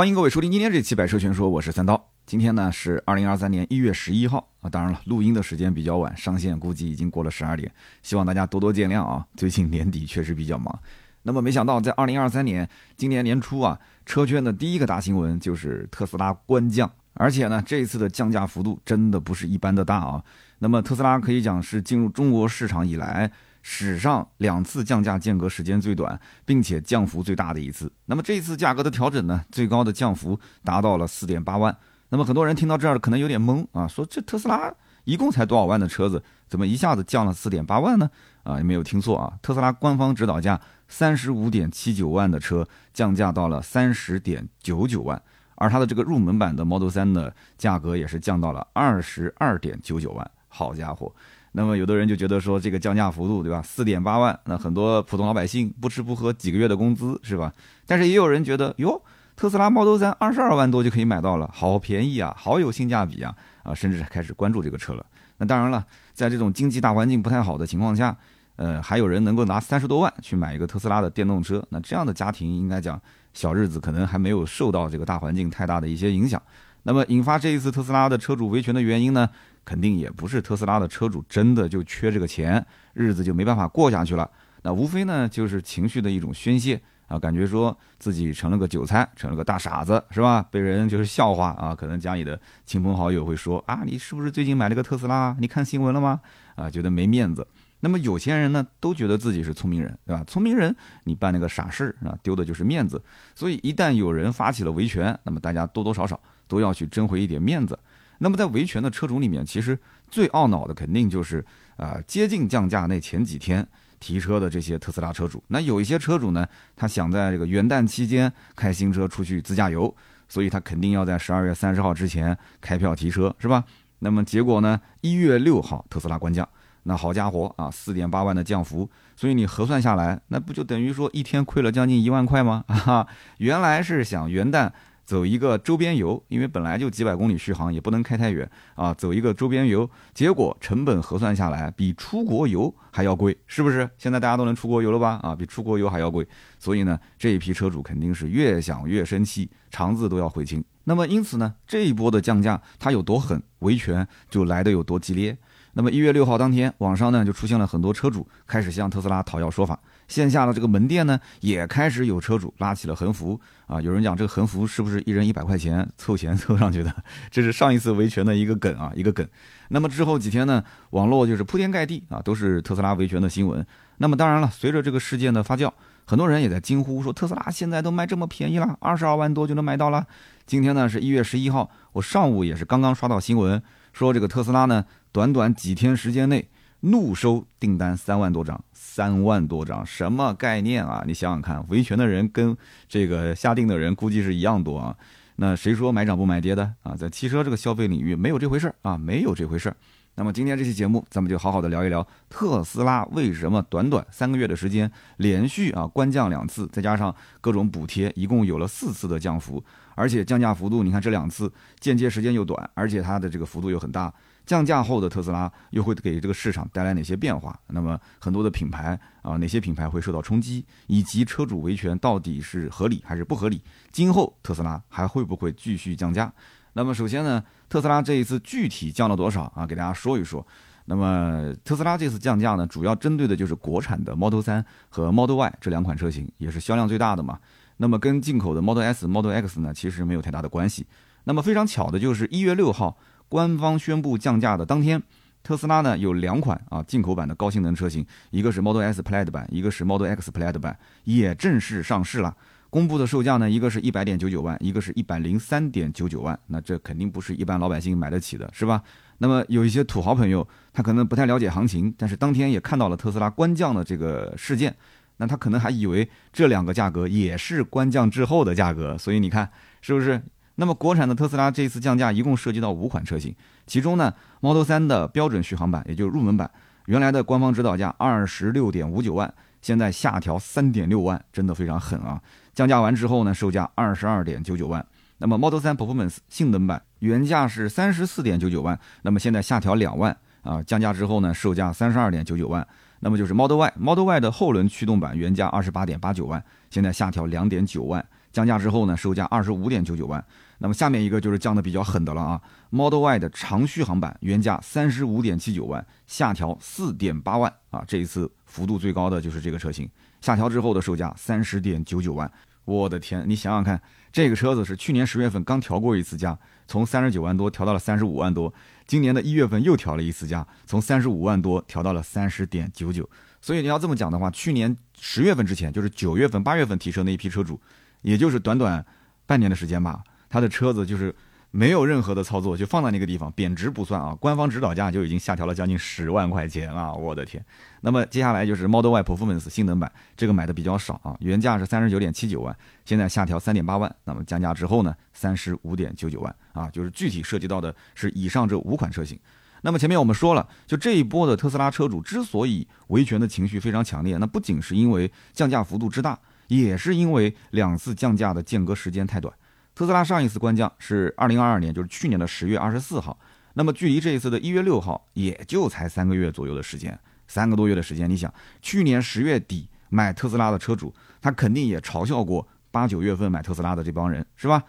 欢迎各位收听今天这期《百车全说》，我是三刀。今天呢是二零二三年一月十一号啊，当然了，录音的时间比较晚，上线估计已经过了十二点，希望大家多多见谅啊。最近年底确实比较忙。那么没想到，在二零二三年今年年初啊，车圈的第一个大新闻就是特斯拉官降，而且呢，这一次的降价幅度真的不是一般的大啊。那么特斯拉可以讲是进入中国市场以来。史上两次降价间隔时间最短，并且降幅最大的一次。那么这一次价格的调整呢，最高的降幅达到了四点八万。那么很多人听到这儿可能有点懵啊，说这特斯拉一共才多少万的车子，怎么一下子降了四点八万呢？啊，你没有听错啊，特斯拉官方指导价三十五点七九万的车降价到了三十点九九万，而它的这个入门版的 Model 3的价格也是降到了二十二点九九万。好家伙！那么有的人就觉得说这个降价幅度对吧？四点八万，那很多普通老百姓不吃不喝几个月的工资是吧？但是也有人觉得哟，特斯拉 Model 3二十二万多就可以买到了，好便宜啊，好有性价比啊啊，甚至开始关注这个车了。那当然了，在这种经济大环境不太好的情况下，呃，还有人能够拿三十多万去买一个特斯拉的电动车，那这样的家庭应该讲小日子可能还没有受到这个大环境太大的一些影响。那么引发这一次特斯拉的车主维权的原因呢？肯定也不是特斯拉的车主真的就缺这个钱，日子就没办法过下去了。那无非呢就是情绪的一种宣泄啊，感觉说自己成了个韭菜，成了个大傻子，是吧？被人就是笑话啊。可能家里的亲朋好友会说啊，你是不是最近买了个特斯拉？你看新闻了吗？啊，觉得没面子。那么有钱人呢都觉得自己是聪明人，对吧？聪明人你办那个傻事啊，丢的就是面子。所以一旦有人发起了维权，那么大家多多少少都要去争回一点面子。那么在维权的车主里面，其实最懊恼的肯定就是啊，接近降价那前几天提车的这些特斯拉车主。那有一些车主呢，他想在这个元旦期间开新车出去自驾游，所以他肯定要在十二月三十号之前开票提车，是吧？那么结果呢，一月六号特斯拉官降，那好家伙啊，四点八万的降幅，所以你核算下来，那不就等于说一天亏了将近一万块吗？啊，原来是想元旦。走一个周边游，因为本来就几百公里续航，也不能开太远啊。走一个周边游，结果成本核算下来比出国游还要贵，是不是？现在大家都能出国游了吧？啊，比出国游还要贵。所以呢，这一批车主肯定是越想越生气，肠子都要悔青。那么因此呢，这一波的降价它有多狠，维权就来的有多激烈。那么一月六号当天，网上呢就出现了很多车主开始向特斯拉讨要说法。线下的这个门店呢，也开始有车主拉起了横幅啊！有人讲这个横幅是不是一人一百块钱凑钱 凑上去的？这是上一次维权的一个梗啊，一个梗。那么之后几天呢，网络就是铺天盖地啊，都是特斯拉维权的新闻。那么当然了，随着这个事件的发酵，很多人也在惊呼说，特斯拉现在都卖这么便宜了，二十二万多就能买到了。今天呢是一月十一号，我上午也是刚刚刷到新闻，说这个特斯拉呢，短短几天时间内。怒收订单三万多张，三万多张，什么概念啊？你想想看，维权的人跟这个下定的人估计是一样多啊。那谁说买涨不买跌的啊？在汽车这个消费领域，没有这回事儿啊，没有这回事儿。那么今天这期节目，咱们就好好的聊一聊特斯拉为什么短短三个月的时间，连续啊官降两次，再加上各种补贴，一共有了四次的降幅，而且降价幅度，你看这两次间接时间又短，而且它的这个幅度又很大。降价后的特斯拉又会给这个市场带来哪些变化？那么很多的品牌啊，哪些品牌会受到冲击？以及车主维权到底是合理还是不合理？今后特斯拉还会不会继续降价？那么首先呢，特斯拉这一次具体降了多少啊？给大家说一说。那么特斯拉这次降价呢，主要针对的就是国产的 Model 三和 Model Y 这两款车型，也是销量最大的嘛。那么跟进口的 Model S、Model X 呢，其实没有太大的关系。那么非常巧的就是一月六号。官方宣布降价的当天，特斯拉呢有两款啊进口版的高性能车型，一个是 Model S Plaid 版，一个是 Model X Plaid 版，也正式上市了。公布的售价呢，一个是一百点九九万，一个是一百零三点九九万。那这肯定不是一般老百姓买得起的，是吧？那么有一些土豪朋友，他可能不太了解行情，但是当天也看到了特斯拉官降的这个事件，那他可能还以为这两个价格也是官降之后的价格，所以你看是不是？那么，国产的特斯拉这次降价，一共涉及到五款车型，其中呢，Model 3的标准续航版，也就是入门版，原来的官方指导价二十六点五九万，现在下调三点六万，真的非常狠啊！降价完之后呢，售价二十二点九九万。那么 Model 3 Performance 性能版原价是三十四点九九万，那么现在下调两万啊，降价之后呢，售价三十二点九九万。那么就是 Model Y，Model Y 的后轮驱动版原价二十八点八九万，现在下调两点九万。降价之后呢，售价二十五点九九万。那么下面一个就是降的比较狠的了啊，Model Y 的长续航版原价三十五点七九万，下调四点八万啊，这一次幅度最高的就是这个车型，下调之后的售价三十点九九万。我的天，你想想看，这个车子是去年十月份刚调过一次价，从三十九万多调到了三十五万多，今年的一月份又调了一次价，从三十五万多调到了三十点九九。所以你要这么讲的话，去年十月份之前，就是九月份、八月份提车那一批车主，也就是短短半年的时间吧，他的车子就是没有任何的操作，就放在那个地方，贬值不算啊，官方指导价就已经下调了将近十万块钱了，我的天！那么接下来就是 Model Y Performance 性能版，这个买的比较少啊，原价是三十九点七九万，现在下调三点八万，那么降价之后呢，三十五点九九万啊，就是具体涉及到的是以上这五款车型。那么前面我们说了，就这一波的特斯拉车主之所以维权的情绪非常强烈，那不仅是因为降价幅度之大，也是因为两次降价的间隔时间太短。特斯拉上一次官降是二零二二年，就是去年的十月二十四号，那么距离这一次的一月六号也就才三个月左右的时间，三个多月的时间。你想，去年十月底买特斯拉的车主，他肯定也嘲笑过八九月份买特斯拉的这帮人，是吧？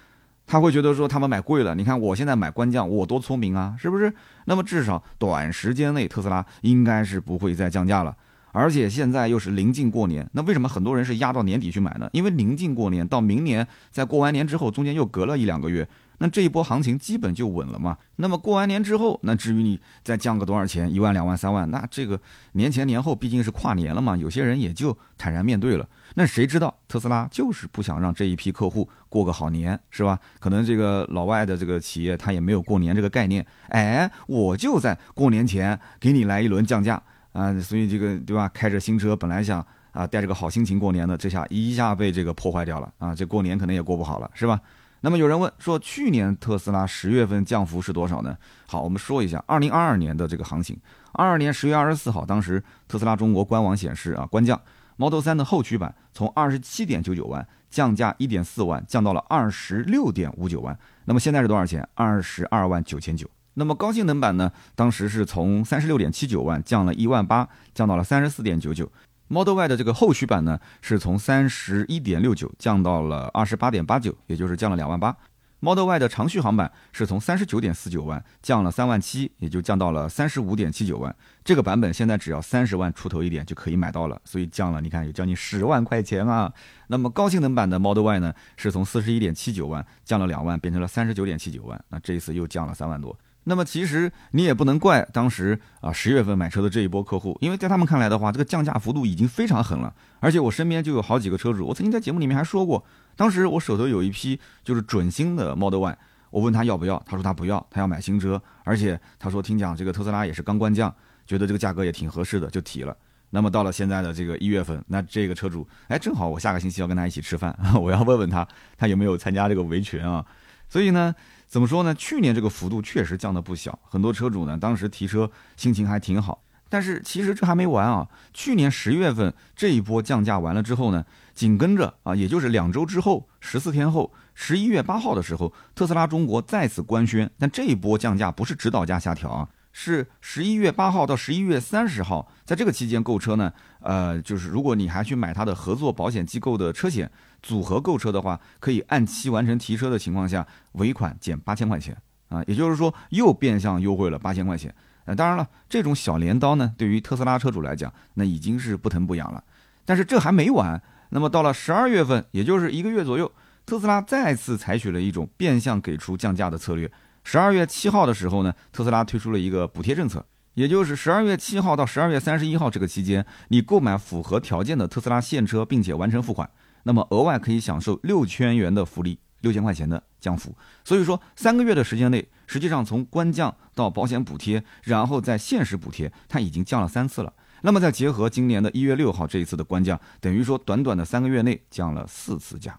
他会觉得说他们买贵了，你看我现在买官降，我多聪明啊，是不是？那么至少短时间内特斯拉应该是不会再降价了，而且现在又是临近过年，那为什么很多人是压到年底去买呢？因为临近过年到明年，在过完年之后，中间又隔了一两个月。那这一波行情基本就稳了嘛？那么过完年之后，那至于你再降个多少钱，一万、两万、三万，那这个年前年后毕竟是跨年了嘛，有些人也就坦然面对了。那谁知道特斯拉就是不想让这一批客户过个好年，是吧？可能这个老外的这个企业他也没有过年这个概念，哎，我就在过年前给你来一轮降价啊，所以这个对吧？开着新车本来想啊带着个好心情过年的，这下一下被这个破坏掉了啊，这过年可能也过不好了，是吧？那么有人问说，去年特斯拉十月份降幅是多少呢？好，我们说一下二零二二年的这个行情。二二年十月二十四号，当时特斯拉中国官网显示啊，官降 Model 三的后驱版从二十七点九九万降价一点四万，降到了二十六点五九万。那么现在是多少钱？二十二万九千九。那么高性能版呢？当时是从三十六点七九万降了一万八，降到了三十四点九九。Model Y 的这个后驱版呢，是从三十一点六九降到了二十八点八九，也就是降了两万八。Model Y 的长续航版是从三十九点四九万降了三万七，也就降到了三十五点七九万。这个版本现在只要三十万出头一点就可以买到了，所以降了，你看有将近十万块钱啊。那么高性能版的 Model Y 呢，是从四十一点七九万降了两万，变成了三十九点七九万，那这一次又降了三万多。那么其实你也不能怪当时啊十月份买车的这一波客户，因为在他们看来的话，这个降价幅度已经非常狠了。而且我身边就有好几个车主，我曾经在节目里面还说过，当时我手头有一批就是准新的 Model Y，我问他要不要，他说他不要，他要买新车。而且他说听讲这个特斯拉也是刚官降，觉得这个价格也挺合适的，就提了。那么到了现在的这个一月份，那这个车主哎正好我下个星期要跟他一起吃饭，我要问问他他有没有参加这个维权啊？所以呢。怎么说呢？去年这个幅度确实降得不小，很多车主呢当时提车心情还挺好。但是其实这还没完啊！去年十月份这一波降价完了之后呢，紧跟着啊，也就是两周之后，十四天后，十一月八号的时候，特斯拉中国再次官宣，但这一波降价不是指导价下调啊。是十一月八号到十一月三十号，在这个期间购车呢，呃，就是如果你还去买它的合作保险机构的车险组合购车的话，可以按期完成提车的情况下，尾款减八千块钱啊，也就是说又变相优惠了八千块钱。呃，当然了，这种小镰刀呢，对于特斯拉车主来讲，那已经是不疼不痒了。但是这还没完，那么到了十二月份，也就是一个月左右，特斯拉再次采取了一种变相给出降价的策略。十二月七号的时候呢，特斯拉推出了一个补贴政策，也就是十二月七号到十二月三十一号这个期间，你购买符合条件的特斯拉现车，并且完成付款，那么额外可以享受六千元的福利，六千块钱的降幅。所以说，三个月的时间内，实际上从官降到保险补贴，然后再限时补贴，它已经降了三次了。那么再结合今年的一月六号这一次的官降，等于说短短的三个月内降了四次价，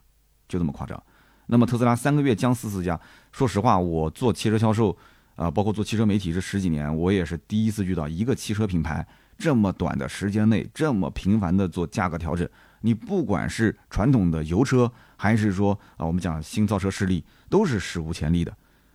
就这么夸张。那么特斯拉三个月降四次价，说实话，我做汽车销售，啊，包括做汽车媒体这十几年，我也是第一次遇到一个汽车品牌这么短的时间内这么频繁的做价格调整。你不管是传统的油车，还是说啊，我们讲新造车势力，都是史无前例的。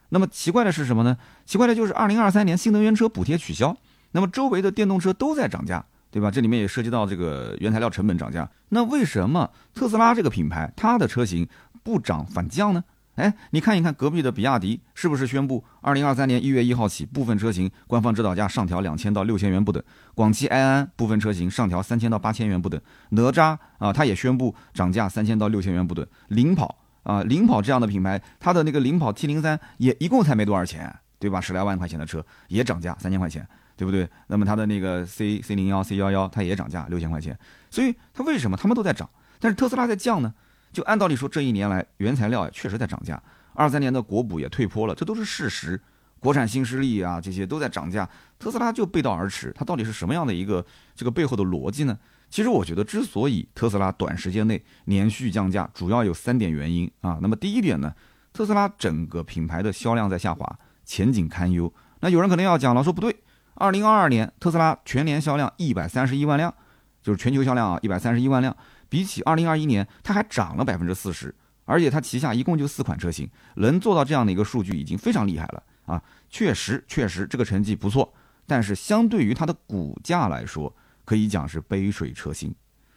那么奇怪的是什么呢？奇怪的就是二零二三年新能源车补贴取消，那么周围的电动车都在涨价，对吧？这里面也涉及到这个原材料成本涨价。那为什么特斯拉这个品牌它的车型？不涨反降呢？哎，你看一看隔壁的比亚迪是不是宣布，二零二三年一月一号起，部分车型官方指导价上调两千到六千元不等。广汽埃安部分车型上调三千到八千元不等。哪吒啊，它也宣布涨价三千到六千元不等。领跑啊，领跑这样的品牌，它的那个领跑 T 零三也一共才没多少钱，对吧？十来万块钱的车也涨价三千块钱，对不对？那么它的那个 C C 零幺 C 幺幺它也涨价六千块钱，所以它为什么他们都在涨，但是特斯拉在降呢？就按道理说，这一年来原材料确实在涨价，二三年的国补也退坡了，这都是事实。国产新势力啊，这些都在涨价，特斯拉就背道而驰。它到底是什么样的一个这个背后的逻辑呢？其实我觉得，之所以特斯拉短时间内连续降价，主要有三点原因啊。那么第一点呢，特斯拉整个品牌的销量在下滑，前景堪忧。那有人可能要讲了，说不对，二零二二年特斯拉全年销量一百三十一万辆，就是全球销量啊，一百三十一万辆。比起二零二一年，它还涨了百分之四十，而且它旗下一共就四款车型，能做到这样的一个数据已经非常厉害了啊！确实，确实这个成绩不错，但是相对于它的股价来说，可以讲是杯水车薪。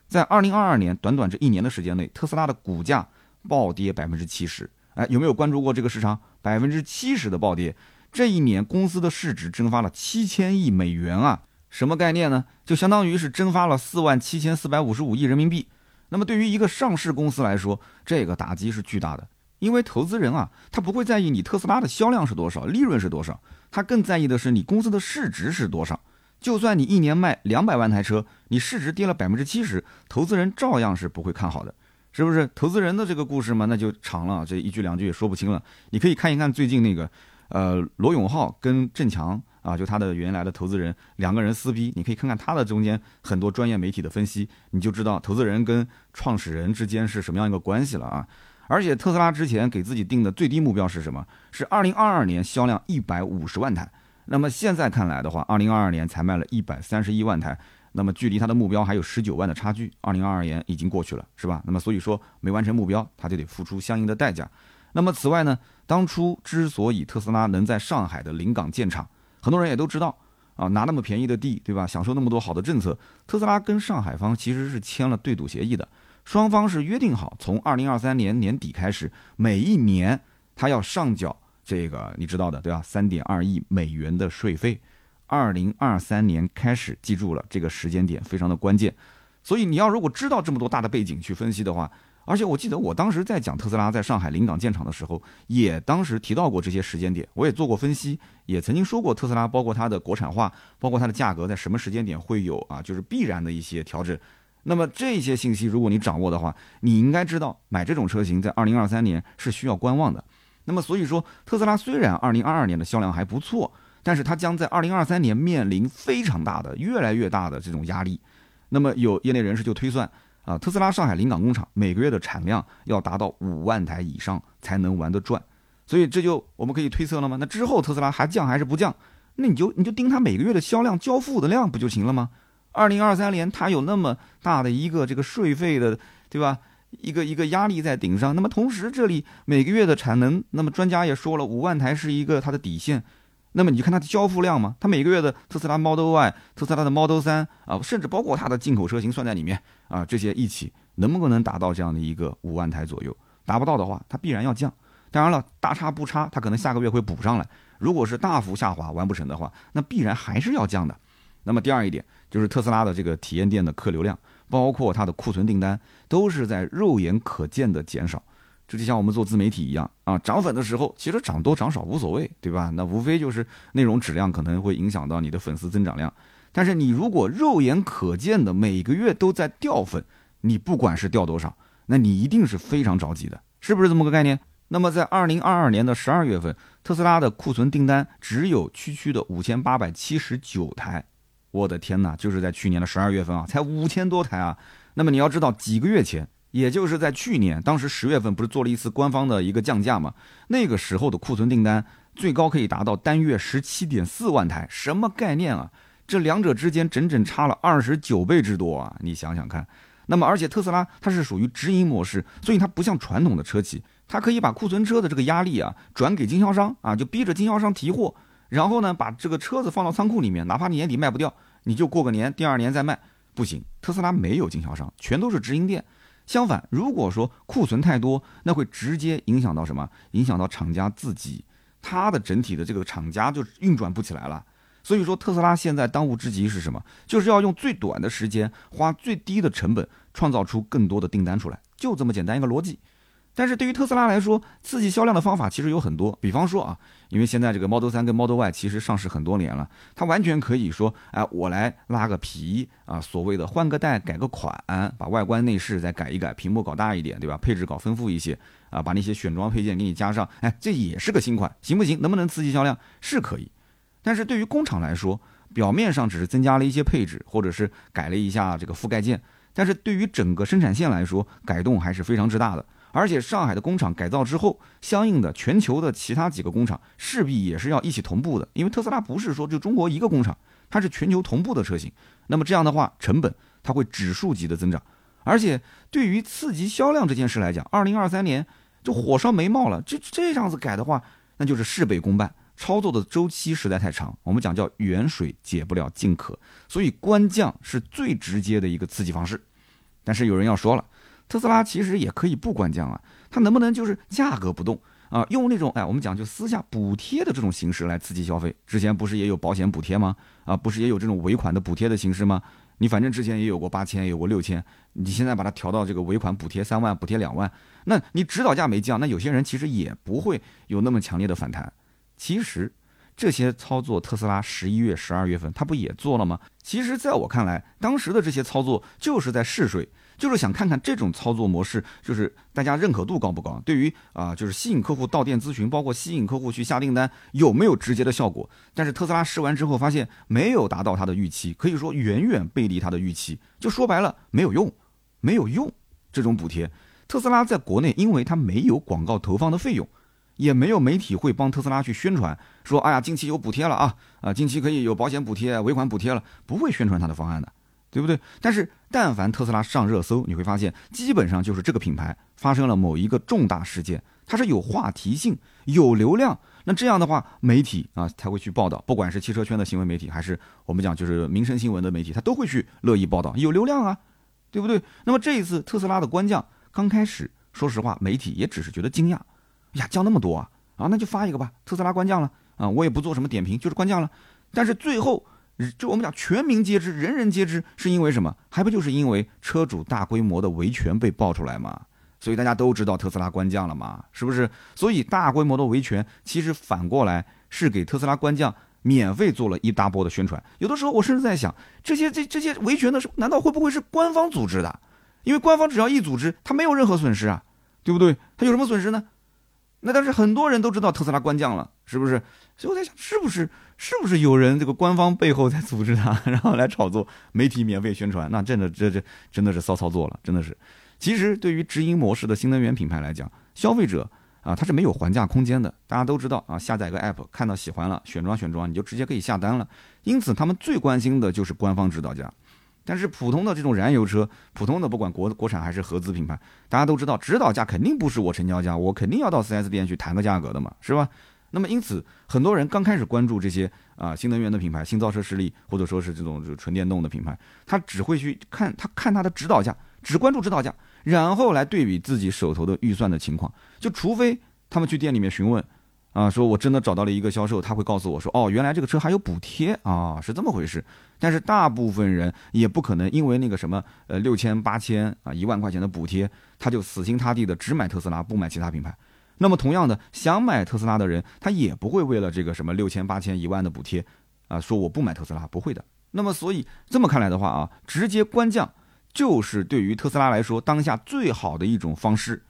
在二零二二年短短这一年的时间内，特斯拉的股价暴跌百分之七十。哎，有没有关注过这个市场？百分之七十的暴跌，这一年公司的市值蒸发了七千亿美元啊！什么概念呢？就相当于是蒸发了四万七千四百五十五亿人民币。那么对于一个上市公司来说，这个打击是巨大的，因为投资人啊，他不会在意你特斯拉的销量是多少，利润是多少，他更在意的是你公司的市值是多少。就算你一年卖两百万台车，你市值跌了百分之七十，投资人照样是不会看好的，是不是？投资人的这个故事嘛，那就长了，这一句两句也说不清了。你可以看一看最近那个，呃，罗永浩跟郑强。啊，就他的原来的投资人两个人撕逼，你可以看看他的中间很多专业媒体的分析，你就知道投资人跟创始人之间是什么样一个关系了啊！而且特斯拉之前给自己定的最低目标是什么？是二零二二年销量一百五十万台。那么现在看来的话，二零二二年才卖了一百三十一万台，那么距离他的目标还有十九万的差距。二零二二年已经过去了，是吧？那么所以说没完成目标，他就得付出相应的代价。那么此外呢，当初之所以特斯拉能在上海的临港建厂，很多人也都知道，啊，拿那么便宜的地，对吧？享受那么多好的政策，特斯拉跟上海方其实是签了对赌协议的，双方是约定好，从二零二三年年底开始，每一年他要上缴这个你知道的，对吧？三点二亿美元的税费。二零二三年开始，记住了这个时间点非常的关键，所以你要如果知道这么多大的背景去分析的话。而且我记得我当时在讲特斯拉在上海临港建厂的时候，也当时提到过这些时间点，我也做过分析，也曾经说过特斯拉包括它的国产化，包括它的价格在什么时间点会有啊，就是必然的一些调整。那么这些信息如果你掌握的话，你应该知道买这种车型在二零二三年是需要观望的。那么所以说，特斯拉虽然二零二二年的销量还不错，但是它将在二零二三年面临非常大的、越来越大的这种压力。那么有业内人士就推算。啊，特斯拉上海临港工厂每个月的产量要达到五万台以上才能玩得转，所以这就我们可以推测了吗？那之后特斯拉还降还是不降？那你就你就盯它每个月的销量交付的量不就行了吗？二零二三年它有那么大的一个这个税费的，对吧？一个一个压力在顶上，那么同时这里每个月的产能，那么专家也说了，五万台是一个它的底线。那么你就看它的交付量嘛，它每个月的特斯拉 Model Y、特斯拉的 Model 3啊，甚至包括它的进口车型算在里面啊，这些一起能不能达到这样的一个五万台左右？达不到的话，它必然要降。当然了，大差不差，它可能下个月会补上来。如果是大幅下滑完不成的话，那必然还是要降的。那么第二一点就是特斯拉的这个体验店的客流量，包括它的库存订单，都是在肉眼可见的减少。这就像我们做自媒体一样啊，涨粉的时候其实涨多涨少无所谓，对吧？那无非就是内容质量可能会影响到你的粉丝增长量。但是你如果肉眼可见的每个月都在掉粉，你不管是掉多少，那你一定是非常着急的，是不是这么个概念？那么在二零二二年的十二月份，特斯拉的库存订单只有区区的五千八百七十九台，我的天哪，就是在去年的十二月份啊，才五千多台啊。那么你要知道，几个月前。也就是在去年，当时十月份不是做了一次官方的一个降价嘛？那个时候的库存订单最高可以达到单月十七点四万台，什么概念啊？这两者之间整整差了二十九倍之多啊！你想想看。那么，而且特斯拉它是属于直营模式，所以它不像传统的车企，它可以把库存车的这个压力啊转给经销商啊，就逼着经销商提货，然后呢把这个车子放到仓库里面，哪怕你年底卖不掉，你就过个年，第二年再卖，不行。特斯拉没有经销商，全都是直营店。相反，如果说库存太多，那会直接影响到什么？影响到厂家自己，它的整体的这个厂家就运转不起来了。所以说，特斯拉现在当务之急是什么？就是要用最短的时间，花最低的成本，创造出更多的订单出来，就这么简单一个逻辑。但是对于特斯拉来说，刺激销量的方法其实有很多。比方说啊，因为现在这个 Model 3跟 Model Y 其实上市很多年了，它完全可以说，哎，我来拉个皮啊，所谓的换个代、改个款，把外观内饰再改一改，屏幕搞大一点，对吧？配置搞丰富一些啊，把那些选装配件给你加上，哎，这也是个新款，行不行？能不能刺激销量？是可以。但是对于工厂来说，表面上只是增加了一些配置，或者是改了一下这个覆盖件，但是对于整个生产线来说，改动还是非常之大的。而且上海的工厂改造之后，相应的全球的其他几个工厂势必也是要一起同步的，因为特斯拉不是说就中国一个工厂，它是全球同步的车型。那么这样的话，成本它会指数级的增长。而且对于刺激销量这件事来讲，二零二三年就火烧眉毛了。这这样子改的话，那就是事倍功半。操作的周期实在太长，我们讲叫远水解不了近渴，所以官降是最直接的一个刺激方式。但是有人要说了，特斯拉其实也可以不官降啊，它能不能就是价格不动啊，用那种哎我们讲就私下补贴的这种形式来刺激消费？之前不是也有保险补贴吗？啊，不是也有这种尾款的补贴的形式吗？你反正之前也有过八千，有过六千，你现在把它调到这个尾款补贴三万，补贴两万，那你指导价没降，那有些人其实也不会有那么强烈的反弹。其实这些操作，特斯拉十一月、十二月份，它不也做了吗？其实，在我看来，当时的这些操作就是在试水，就是想看看这种操作模式，就是大家认可度高不高。对于啊，就是吸引客户到店咨询，包括吸引客户去下订单，有没有直接的效果？但是特斯拉试完之后，发现没有达到他的预期，可以说远远背离他的预期。就说白了，没有用，没有用。这种补贴，特斯拉在国内，因为它没有广告投放的费用。也没有媒体会帮特斯拉去宣传，说哎呀，近期有补贴了啊啊，近期可以有保险补贴、尾款补贴了，不会宣传它的方案的，对不对？但是但凡特斯拉上热搜，你会发现基本上就是这个品牌发生了某一个重大事件，它是有话题性、有流量，那这样的话，媒体啊才会去报道，不管是汽车圈的新闻媒体，还是我们讲就是民生新闻的媒体，他都会去乐意报道，有流量啊，对不对？那么这一次特斯拉的官降，刚开始说实话，媒体也只是觉得惊讶。呀，降那么多啊！啊，那就发一个吧。特斯拉官降了啊，我也不做什么点评，就是官降了。但是最后，就我们讲全民皆知，人人皆知，是因为什么？还不就是因为车主大规模的维权被爆出来嘛？所以大家都知道特斯拉官降了嘛？是不是？所以大规模的维权，其实反过来是给特斯拉官降免费做了一大波的宣传。有的时候我甚至在想，这些这这些维权的是，难道会不会是官方组织的？因为官方只要一组织，他没有任何损失啊，对不对？他有什么损失呢？那但是很多人都知道特斯拉官降了，是不是？所以我在想，是不是是不是有人这个官方背后在组织他，然后来炒作，媒体免费宣传？那真的这这真的是骚操作了，真的是。其实对于直营模式的新能源品牌来讲，消费者啊他是没有还价空间的。大家都知道啊，下载个 app，看到喜欢了，选装选装，你就直接可以下单了。因此他们最关心的就是官方指导价。但是普通的这种燃油车，普通的不管国国产还是合资品牌，大家都知道，指导价肯定不是我成交价，我肯定要到 4S 店去谈个价格的嘛，是吧？那么因此，很多人刚开始关注这些啊新能源的品牌、新造车势力，或者说是这种就纯电动的品牌，他只会去看他看他的指导价，只关注指导价，然后来对比自己手头的预算的情况，就除非他们去店里面询问。啊，说我真的找到了一个销售，他会告诉我说，哦，原来这个车还有补贴啊，是这么回事。但是大部分人也不可能因为那个什么，呃，六千八千啊，一万块钱的补贴，他就死心塌地的只买特斯拉，不买其他品牌。那么同样的，想买特斯拉的人，他也不会为了这个什么六千八千一万的补贴，啊，说我不买特斯拉，不会的。那么所以这么看来的话啊，直接官降就是对于特斯拉来说当下最好的一种方式。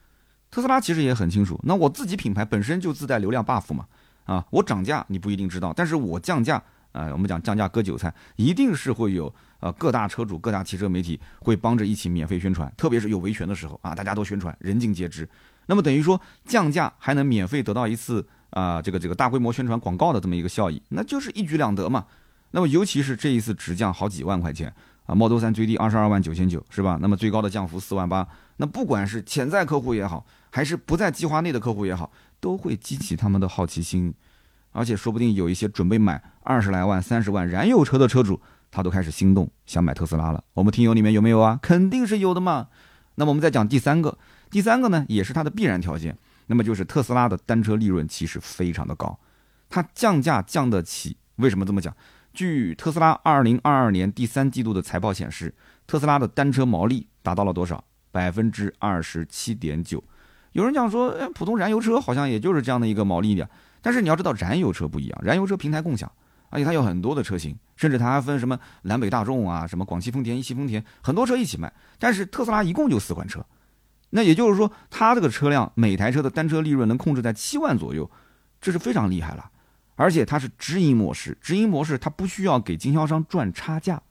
特斯拉其实也很清楚，那我自己品牌本身就自带流量 buff 嘛，啊，我涨价你不一定知道，但是我降价，啊，我们讲降价割韭菜，一定是会有呃各大车主、各大汽车媒体会帮着一起免费宣传，特别是有维权的时候啊，大家都宣传，人尽皆知。那么等于说降价还能免费得到一次啊这个这个大规模宣传广告的这么一个效益，那就是一举两得嘛。那么尤其是这一次直降好几万块钱。啊，Model 3最低二十二万九千九，是吧？那么最高的降幅四万八。那不管是潜在客户也好，还是不在计划内的客户也好，都会激起他们的好奇心，而且说不定有一些准备买二十来万、三十万燃油车的车主，他都开始心动，想买特斯拉了。我们听友里面有没有啊？肯定是有的嘛。那么我们再讲第三个，第三个呢也是它的必然条件，那么就是特斯拉的单车利润其实非常的高，它降价降得起。为什么这么讲？据特斯拉二零二二年第三季度的财报显示，特斯拉的单车毛利达到了多少？百分之二十七点九。有人讲说，哎，普通燃油车好像也就是这样的一个毛利点。但是你要知道，燃油车不一样，燃油车平台共享，而且它有很多的车型，甚至它还分什么南北大众啊，什么广汽丰田、一汽丰田，很多车一起卖。但是特斯拉一共就四款车，那也就是说，它这个车辆每台车的单车利润能控制在七万左右，这是非常厉害了。而且它是直营模式，直营模式它不需要给经销商赚差价，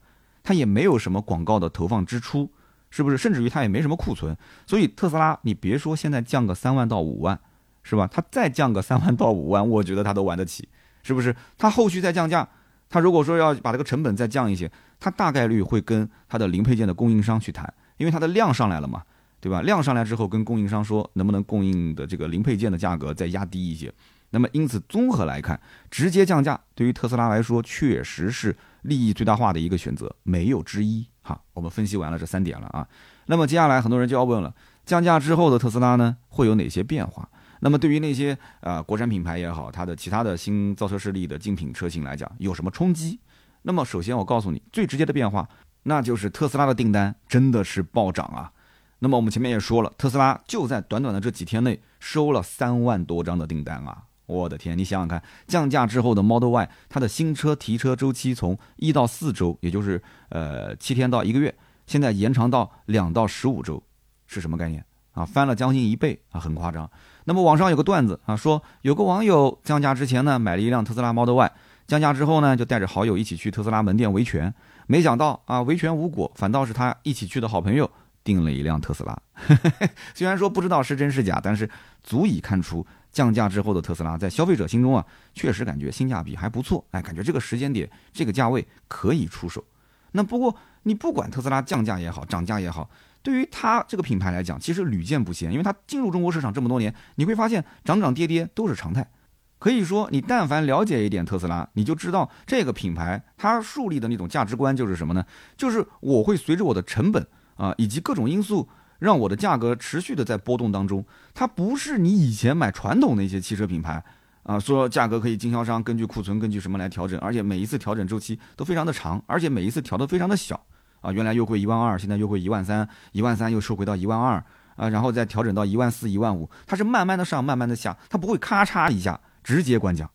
它也没有什么广告的投放支出，是不是？甚至于它也没什么库存，所以特斯拉你别说现在降个三万到五万，是吧？它再降个三万到五万，我觉得它都玩得起，是不是？它后续再降价，它如果说要把这个成本再降一些，它大概率会跟它的零配件的供应商去谈，因为它的量上来了嘛，对吧？量上来之后，跟供应商说能不能供应的这个零配件的价格再压低一些。那么，因此综合来看，直接降价对于特斯拉来说确实是利益最大化的一个选择，没有之一。哈，我们分析完了这三点了啊。那么接下来很多人就要问了，降价之后的特斯拉呢，会有哪些变化？那么对于那些啊国产品牌也好，它的其他的新造车势力的竞品车型来讲，有什么冲击？那么首先我告诉你，最直接的变化，那就是特斯拉的订单真的是暴涨啊。那么我们前面也说了，特斯拉就在短短的这几天内收了三万多张的订单啊。我的天，你想想看，降价之后的 Model Y，它的新车提车周期从一到四周，也就是呃七天到一个月，现在延长到两到十五周，是什么概念啊？翻了将近一倍啊，很夸张。那么网上有个段子啊，说有个网友降价之前呢买了一辆特斯拉 Model Y，降价之后呢就带着好友一起去特斯拉门店维权，没想到啊维权无果，反倒是他一起去的好朋友订了一辆特斯拉。虽然说不知道是真是假，但是足以看出。降价之后的特斯拉，在消费者心中啊，确实感觉性价比还不错，哎，感觉这个时间点、这个价位可以出手。那不过你不管特斯拉降价也好，涨价也好，对于它这个品牌来讲，其实屡见不鲜，因为它进入中国市场这么多年，你会发现涨涨跌跌都是常态。可以说，你但凡了解一点特斯拉，你就知道这个品牌它树立的那种价值观就是什么呢？就是我会随着我的成本啊，以及各种因素。让我的价格持续的在波动当中，它不是你以前买传统的一些汽车品牌啊，说价格可以经销商根据库存根据什么来调整，而且每一次调整周期都非常的长，而且每一次调的非常的小啊，原来优惠一万二，现在优惠一万三，一万三又收回到一万二啊，然后再调整到一万四、一万五，它是慢慢的上，慢慢的下，它不会咔嚓一下直接关降，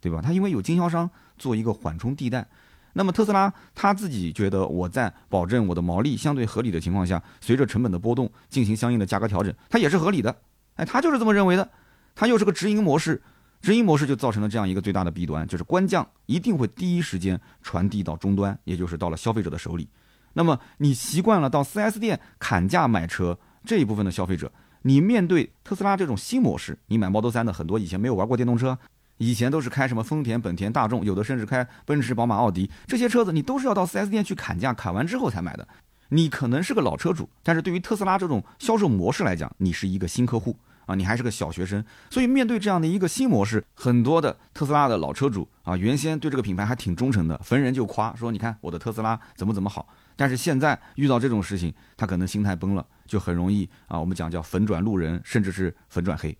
对吧？它因为有经销商做一个缓冲地带。那么特斯拉他自己觉得我在保证我的毛利相对合理的情况下，随着成本的波动进行相应的价格调整，它也是合理的。哎，他就是这么认为的。他又是个直营模式，直营模式就造成了这样一个最大的弊端，就是官降一定会第一时间传递到终端，也就是到了消费者的手里。那么你习惯了到 4S 店砍价买车这一部分的消费者，你面对特斯拉这种新模式，你买 Model 3的很多以前没有玩过电动车。以前都是开什么丰田、本田、大众，有的甚至开奔驰、宝马、奥迪，这些车子你都是要到 4S 店去砍价，砍完之后才买的。你可能是个老车主，但是对于特斯拉这种销售模式来讲，你是一个新客户啊，你还是个小学生。所以面对这样的一个新模式，很多的特斯拉的老车主啊，原先对这个品牌还挺忠诚的，逢人就夸说：“你看我的特斯拉怎么怎么好。”但是现在遇到这种事情，他可能心态崩了，就很容易啊，我们讲叫粉转路人，甚至是粉转黑。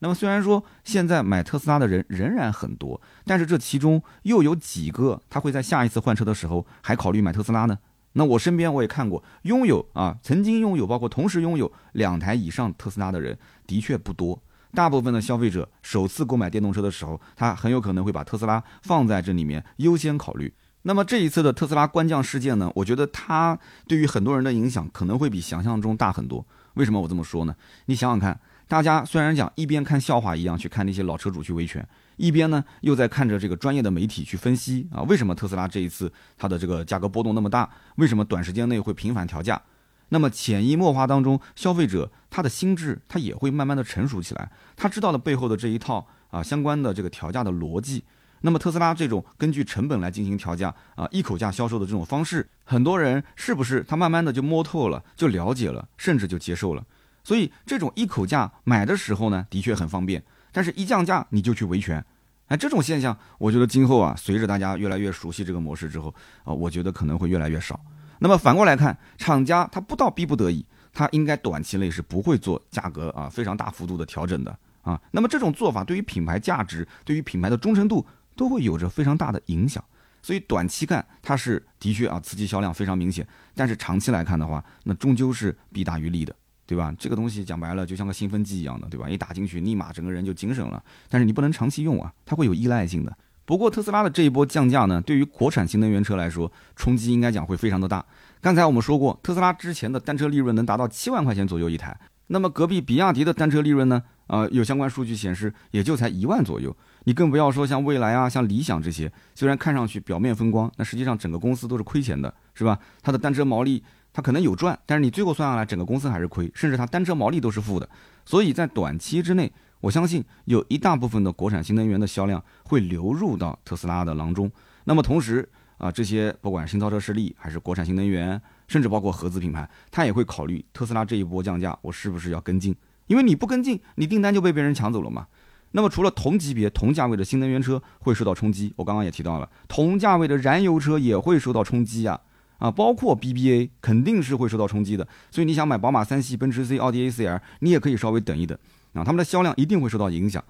那么虽然说现在买特斯拉的人仍然很多，但是这其中又有几个他会在下一次换车的时候还考虑买特斯拉呢？那我身边我也看过，拥有啊曾经拥有，包括同时拥有两台以上特斯拉的人的确不多。大部分的消费者首次购买电动车的时候，他很有可能会把特斯拉放在这里面优先考虑。那么这一次的特斯拉官降事件呢，我觉得它对于很多人的影响可能会比想象中大很多。为什么我这么说呢？你想想看。大家虽然讲一边看笑话一样去看那些老车主去维权，一边呢又在看着这个专业的媒体去分析啊，为什么特斯拉这一次它的这个价格波动那么大？为什么短时间内会频繁调价？那么潜移默化当中，消费者他的心智他也会慢慢的成熟起来，他知道了背后的这一套啊相关的这个调价的逻辑。那么特斯拉这种根据成本来进行调价啊一口价销售的这种方式，很多人是不是他慢慢的就摸透了，就了解了，甚至就接受了？所以这种一口价买的时候呢，的确很方便，但是一降价你就去维权，哎，这种现象，我觉得今后啊，随着大家越来越熟悉这个模式之后啊，我觉得可能会越来越少。那么反过来看，厂家他不到逼不得已，他应该短期内是不会做价格啊非常大幅度的调整的啊。那么这种做法对于品牌价值、对于品牌的忠诚度都会有着非常大的影响。所以短期看它是的确啊刺激销量非常明显，但是长期来看的话，那终究是弊大于利的，对吧？这个东西讲白了就像个兴奋剂一样的，对吧？一打进去立马整个人就精神了，但是你不能长期用啊，它会有依赖性的。不过特斯拉的这一波降价呢，对于国产新能源车来说，冲击应该讲会非常的大。刚才我们说过，特斯拉之前的单车利润能达到七万块钱左右一台，那么隔壁比亚迪的单车利润呢？啊，有相关数据显示，也就才一万左右。你更不要说像蔚来啊、像理想这些，虽然看上去表面风光，那实际上整个公司都是亏钱的，是吧？它的单车毛利它可能有赚，但是你最后算下来，整个公司还是亏，甚至它单车毛利都是负的。所以在短期之内，我相信有一大部分的国产新能源的销量会流入到特斯拉的囊中。那么同时啊，这些不管新造车势力还是国产新能源，甚至包括合资品牌，它也会考虑特斯拉这一波降价，我是不是要跟进？因为你不跟进，你订单就被别人抢走了嘛。那么除了同级别、同价位的新能源车会受到冲击，我刚刚也提到了，同价位的燃油车也会受到冲击啊啊，包括 BBA 肯定是会受到冲击的。所以你想买宝马三系、奔驰 C、奥迪 A4L，你也可以稍微等一等啊，他们的销量一定会受到影响。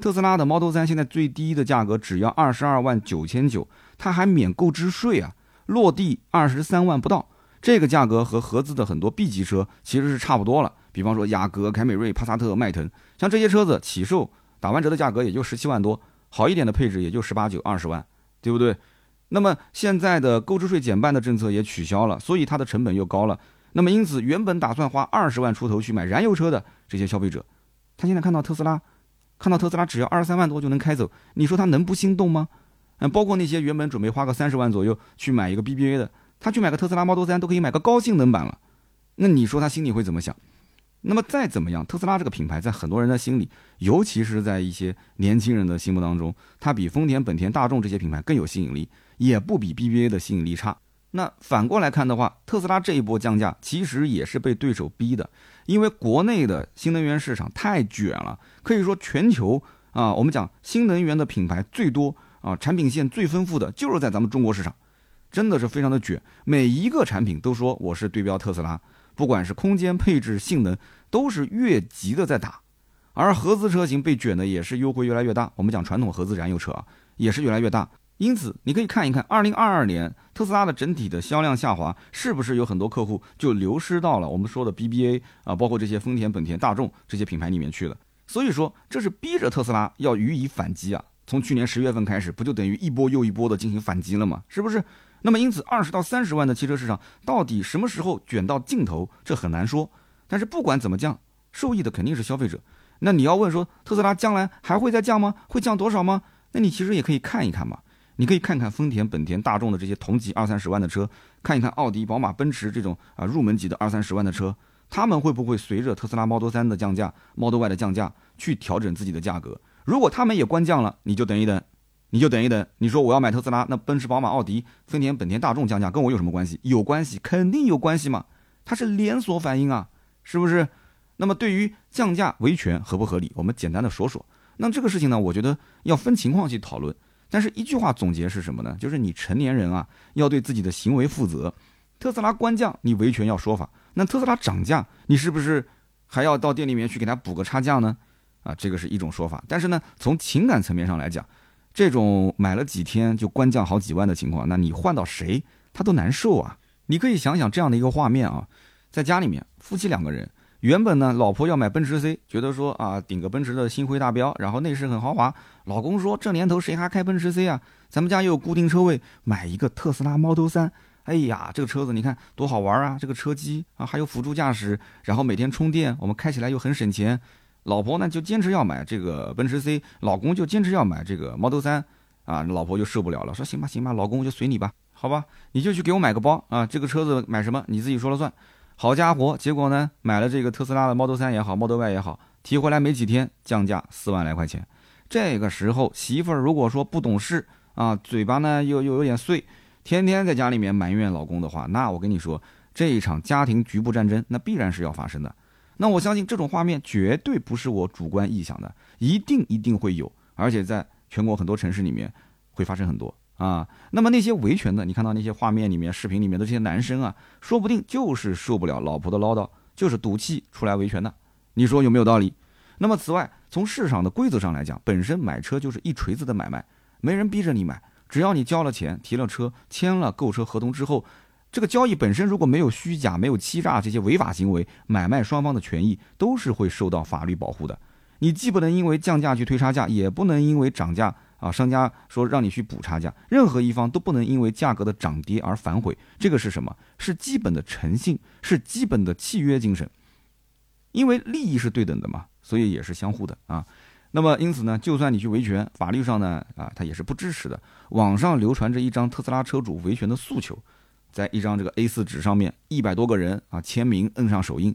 特斯拉的 Model 3现在最低的价格只要二十二万九千九，它还免购置税啊，落地二十三万不到，这个价格和合资的很多 B 级车其实是差不多了。比方说雅阁、凯美瑞、帕萨特、迈腾，像这些车子起售打完折的价格也就十七万多，好一点的配置也就十八九、二十万，对不对？那么现在的购置税减半的政策也取消了，所以它的成本又高了。那么因此，原本打算花二十万出头去买燃油车的这些消费者，他现在看到特斯拉，看到特斯拉只要二十三万多就能开走，你说他能不心动吗？嗯，包括那些原本准备花个三十万左右去买一个 BBA 的，他去买个特斯拉 Model 3都可以买个高性能版了，那你说他心里会怎么想？那么再怎么样，特斯拉这个品牌在很多人的心里，尤其是在一些年轻人的心目当中，它比丰田、本田、大众这些品牌更有吸引力，也不比 BBA 的吸引力差。那反过来看的话，特斯拉这一波降价其实也是被对手逼的，因为国内的新能源市场太卷了，可以说全球啊，我们讲新能源的品牌最多啊，产品线最丰富的就是在咱们中国市场，真的是非常的卷，每一个产品都说我是对标特斯拉。不管是空间、配置、性能，都是越级的在打，而合资车型被卷的也是优惠越来越大。我们讲传统合资燃油车啊，也是越来越大。因此，你可以看一看，二零二二年特斯拉的整体的销量下滑，是不是有很多客户就流失到了我们说的 BBA 啊，包括这些丰田、本田、大众这些品牌里面去了。所以说，这是逼着特斯拉要予以反击啊。从去年十月份开始，不就等于一波又一波的进行反击了吗？是不是？那么，因此，二十到三十万的汽车市场到底什么时候卷到尽头，这很难说。但是不管怎么降，受益的肯定是消费者。那你要问说，特斯拉将来还会再降吗？会降多少吗？那你其实也可以看一看嘛。你可以看看丰田、本田、大众的这些同级二三十万的车，看一看奥迪、宝马、奔驰这种啊入门级的二三十万的车，他们会不会随着特斯拉 Model 3的降价、Model Y 的降价去调整自己的价格？如果他们也关降了，你就等一等。你就等一等，你说我要买特斯拉，那奔驰、宝马、奥迪、丰田、本田、大众降价跟我有什么关系？有关系，肯定有关系嘛，它是连锁反应啊，是不是？那么对于降价维权合不合理，我们简单的说说。那这个事情呢，我觉得要分情况去讨论。但是一句话总结是什么呢？就是你成年人啊，要对自己的行为负责。特斯拉官降，你维权要说法；那特斯拉涨价，你是不是还要到店里面去给他补个差价呢？啊，这个是一种说法。但是呢，从情感层面上来讲，这种买了几天就官降好几万的情况，那你换到谁他都难受啊！你可以想想这样的一个画面啊，在家里面夫妻两个人，原本呢老婆要买奔驰 C，觉得说啊顶个奔驰的星辉大标，然后内饰很豪华。老公说这年头谁还开奔驰 C 啊？咱们家又有固定车位，买一个特斯拉 Model 3。哎呀，这个车子你看多好玩啊！这个车机啊还有辅助驾驶，然后每天充电，我们开起来又很省钱。老婆呢就坚持要买这个奔驰 C，老公就坚持要买这个 Model 3，啊，老婆就受不了了，说行吧行吧，老公就随你吧，好吧，你就去给我买个包啊，这个车子买什么你自己说了算。好家伙，结果呢买了这个特斯拉的 Model 3也好，Model Y 也好，提回来没几天降价四万来块钱。这个时候媳妇儿如果说不懂事啊，嘴巴呢又又有点碎，天天在家里面埋怨老公的话，那我跟你说，这一场家庭局部战争那必然是要发生的。那我相信这种画面绝对不是我主观臆想的，一定一定会有，而且在全国很多城市里面会发生很多啊。那么那些维权的，你看到那些画面里面、视频里面的这些男生啊，说不定就是受不了老婆的唠叨，就是赌气出来维权的，你说有没有道理？那么此外，从市场的规则上来讲，本身买车就是一锤子的买卖，没人逼着你买，只要你交了钱、提了车、签了购车合同之后，这个交易本身如果没有虚假、没有欺诈这些违法行为，买卖双方的权益都是会受到法律保护的。你既不能因为降价去推差价，也不能因为涨价。啊，商家说让你去补差价，任何一方都不能因为价格的涨跌而反悔。这个是什么？是基本的诚信，是基本的契约精神。因为利益是对等的嘛，所以也是相互的啊。那么因此呢，就算你去维权，法律上呢啊，它也是不支持的。网上流传着一张特斯拉车主维权的诉求，在一张这个 A4 纸上面，一百多个人啊签名，摁上手印。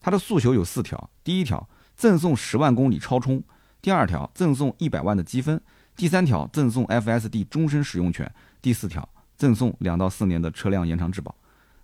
他的诉求有四条：第一条，赠送十万公里超充；第二条，赠送一百万的积分。第三条赠送 FSD 终身使用权，第四条赠送两到四年的车辆延长质保。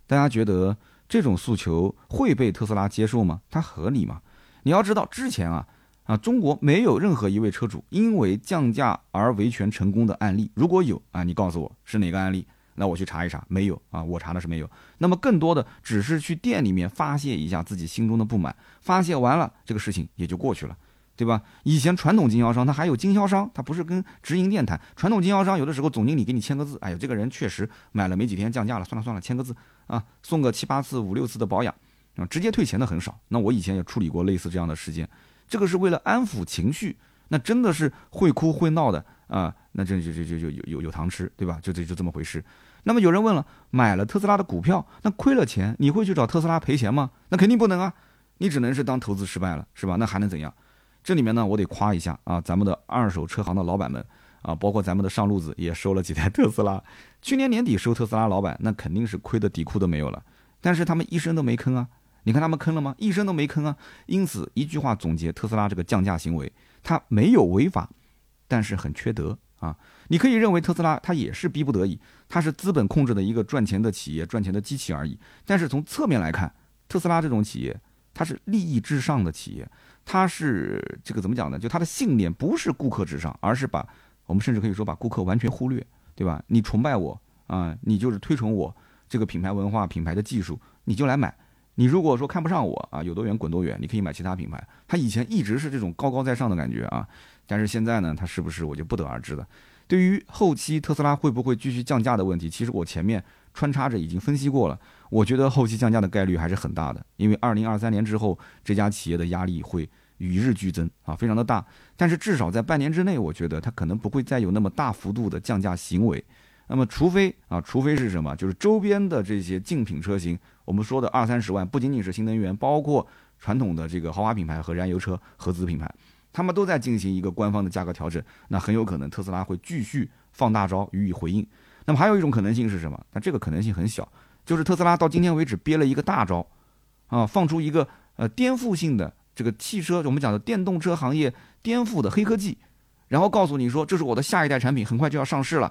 大家觉得这种诉求会被特斯拉接受吗？它合理吗？你要知道，之前啊啊，中国没有任何一位车主因为降价而维权成功的案例。如果有啊，你告诉我是哪个案例，那我去查一查。没有啊，我查的是没有。那么更多的只是去店里面发泄一下自己心中的不满，发泄完了，这个事情也就过去了。对吧？以前传统经销商他还有经销商，他不是跟直营店谈。传统经销商有的时候总经理给你签个字，哎呦，这个人确实买了没几天降价了，算了算了，签个字啊，送个七八次、五六次的保养啊，直接退钱的很少。那我以前也处理过类似这样的事件，这个是为了安抚情绪，那真的是会哭会闹的啊，那这就就就就有有有糖吃，对吧？就这就这么回事。那么有人问了，买了特斯拉的股票，那亏了钱，你会去找特斯拉赔钱吗？那肯定不能啊，你只能是当投资失败了，是吧？那还能怎样？这里面呢，我得夸一下啊，咱们的二手车行的老板们啊，包括咱们的上路子也收了几台特斯拉。去年年底收特斯拉老板，那肯定是亏的底裤都没有了。但是他们一声都没吭啊，你看他们坑了吗？一声都没吭啊。因此一句话总结特斯拉这个降价行为，它没有违法，但是很缺德啊。你可以认为特斯拉它也是逼不得已，它是资本控制的一个赚钱的企业、赚钱的机器而已。但是从侧面来看，特斯拉这种企业，它是利益至上的企业。它是这个怎么讲呢？就它的信念不是顾客至上，而是把我们甚至可以说把顾客完全忽略，对吧？你崇拜我啊，你就是推崇我这个品牌文化、品牌的技术，你就来买。你如果说看不上我啊，有多远滚多远，你可以买其他品牌。他以前一直是这种高高在上的感觉啊，但是现在呢，他是不是我就不得而知了。对于后期特斯拉会不会继续降价的问题，其实我前面穿插着已经分析过了。我觉得后期降价的概率还是很大的，因为二零二三年之后，这家企业的压力会与日俱增啊，非常的大。但是至少在半年之内，我觉得它可能不会再有那么大幅度的降价行为。那么，除非啊，除非是什么？就是周边的这些竞品车型，我们说的二三十万，不仅仅是新能源，包括传统的这个豪华品牌和燃油车合资品牌，他们都在进行一个官方的价格调整。那很有可能特斯拉会继续放大招予以回应。那么还有一种可能性是什么？但这个可能性很小。就是特斯拉到今天为止憋了一个大招，啊，放出一个呃颠覆性的这个汽车，我们讲的电动车行业颠覆的黑科技，然后告诉你说这是我的下一代产品，很快就要上市了，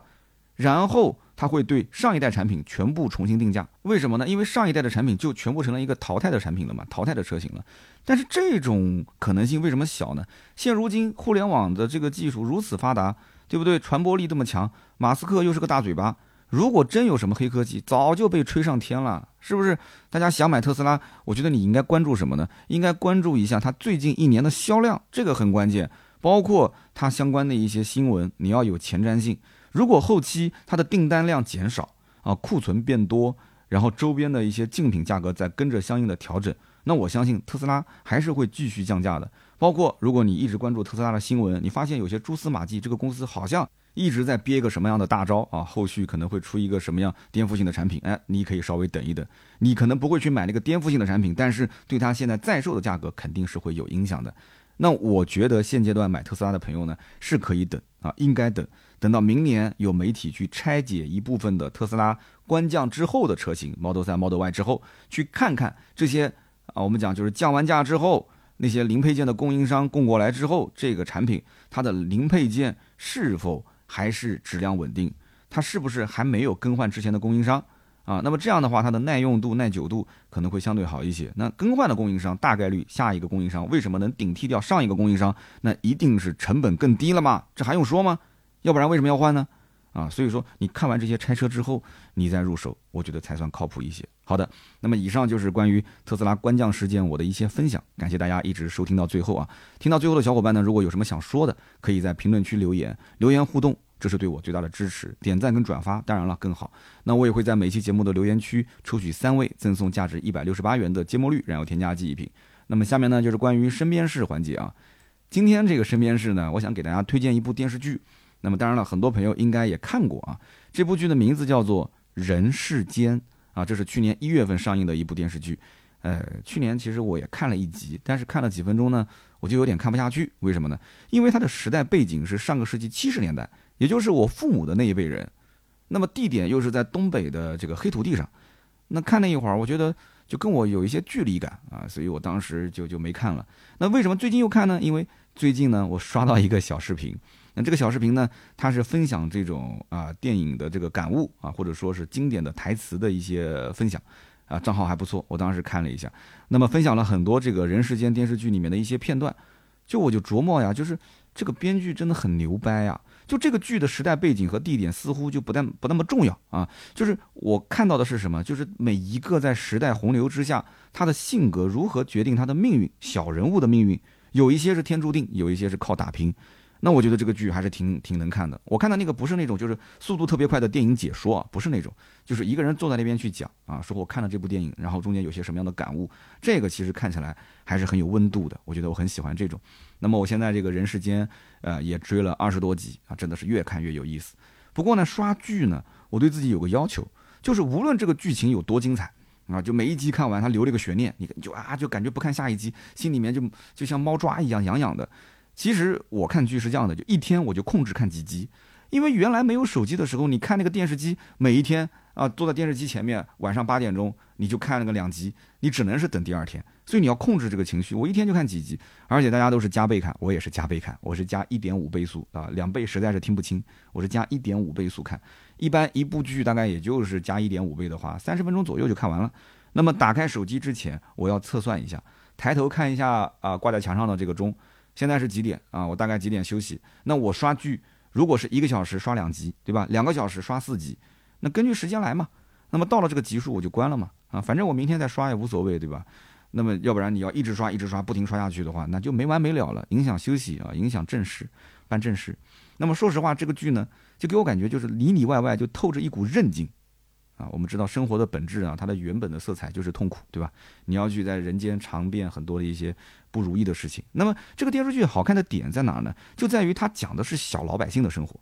然后它会对上一代产品全部重新定价，为什么呢？因为上一代的产品就全部成了一个淘汰的产品了嘛，淘汰的车型了。但是这种可能性为什么小呢？现如今互联网的这个技术如此发达，对不对？传播力这么强，马斯克又是个大嘴巴。如果真有什么黑科技，早就被吹上天了，是不是？大家想买特斯拉，我觉得你应该关注什么呢？应该关注一下它最近一年的销量，这个很关键。包括它相关的一些新闻，你要有前瞻性。如果后期它的订单量减少啊，库存变多，然后周边的一些竞品价格再跟着相应的调整，那我相信特斯拉还是会继续降价的。包括如果你一直关注特斯拉的新闻，你发现有些蛛丝马迹，这个公司好像。一直在憋一个什么样的大招啊？后续可能会出一个什么样颠覆性的产品？哎，你可以稍微等一等。你可能不会去买那个颠覆性的产品，但是对它现在在售的价格肯定是会有影响的。那我觉得现阶段买特斯拉的朋友呢，是可以等啊，应该等，等到明年有媒体去拆解一部分的特斯拉官降之后的车型，Model 3、Model Y 之后，去看看这些啊，我们讲就是降完价之后，那些零配件的供应商供过来之后，这个产品它的零配件是否？还是质量稳定，它是不是还没有更换之前的供应商啊？那么这样的话，它的耐用度、耐久度可能会相对好一些。那更换的供应商大概率下一个供应商为什么能顶替掉上一个供应商？那一定是成本更低了嘛？这还用说吗？要不然为什么要换呢？啊。所以说，你看完这些拆车之后，你再入手，我觉得才算靠谱一些。好的，那么以上就是关于特斯拉官降事件我的一些分享，感谢大家一直收听到最后啊。听到最后的小伙伴呢，如果有什么想说的，可以在评论区留言，留言互动。这是对我最大的支持，点赞跟转发，当然了更好。那我也会在每期节目的留言区抽取三位，赠送价值一百六十八元的芥末绿燃油添加剂一瓶。那么下面呢就是关于身边事环节啊。今天这个身边事呢，我想给大家推荐一部电视剧。那么当然了，很多朋友应该也看过啊。这部剧的名字叫做《人世间》啊，这是去年一月份上映的一部电视剧。呃，去年其实我也看了一集，但是看了几分钟呢，我就有点看不下去。为什么呢？因为它的时代背景是上个世纪七十年代。也就是我父母的那一辈人，那么地点又是在东北的这个黑土地上，那看了一会儿，我觉得就跟我有一些距离感啊，所以我当时就就没看了。那为什么最近又看呢？因为最近呢，我刷到一个小视频，那这个小视频呢，它是分享这种啊电影的这个感悟啊，或者说是经典的台词的一些分享啊，账号还不错，我当时看了一下，那么分享了很多这个人世间电视剧里面的一些片段，就我就琢磨呀，就是这个编剧真的很牛掰呀。就这个剧的时代背景和地点似乎就不但不那么重要啊，就是我看到的是什么？就是每一个在时代洪流之下，他的性格如何决定他的命运，小人物的命运，有一些是天注定，有一些是靠打拼。那我觉得这个剧还是挺挺能看的。我看的那个不是那种就是速度特别快的电影解说啊，不是那种，就是一个人坐在那边去讲啊，说我看了这部电影，然后中间有些什么样的感悟，这个其实看起来还是很有温度的。我觉得我很喜欢这种。那么我现在这个人世间，呃，也追了二十多集啊，真的是越看越有意思。不过呢，刷剧呢，我对自己有个要求，就是无论这个剧情有多精彩啊，就每一集看完他留了个悬念，你就啊就感觉不看下一集，心里面就就像猫抓一样痒痒的。其实我看剧是这样的，就一天我就控制看几集，因为原来没有手机的时候，你看那个电视机，每一天啊坐在电视机前面，晚上八点钟你就看那个两集，你只能是等第二天，所以你要控制这个情绪。我一天就看几集，而且大家都是加倍看，我也是加倍看，我是加一点五倍速啊，两倍实在是听不清，我是加一点五倍速看。一般一部剧大概也就是加一点五倍的话，三十分钟左右就看完了。那么打开手机之前，我要测算一下，抬头看一下啊挂在墙上的这个钟。现在是几点啊？我大概几点休息？那我刷剧，如果是一个小时刷两集，对吧？两个小时刷四集，那根据时间来嘛。那么到了这个集数我就关了嘛。啊，反正我明天再刷也无所谓，对吧？那么要不然你要一直刷一直刷，不停刷下去的话，那就没完没了了，影响休息啊，影响正事，办正事。那么说实话，这个剧呢，就给我感觉就是里里外外就透着一股韧劲。啊，我们知道生活的本质啊，它的原本的色彩就是痛苦，对吧？你要去在人间尝遍很多的一些不如意的事情。那么这个电视剧好看的点在哪呢？就在于它讲的是小老百姓的生活，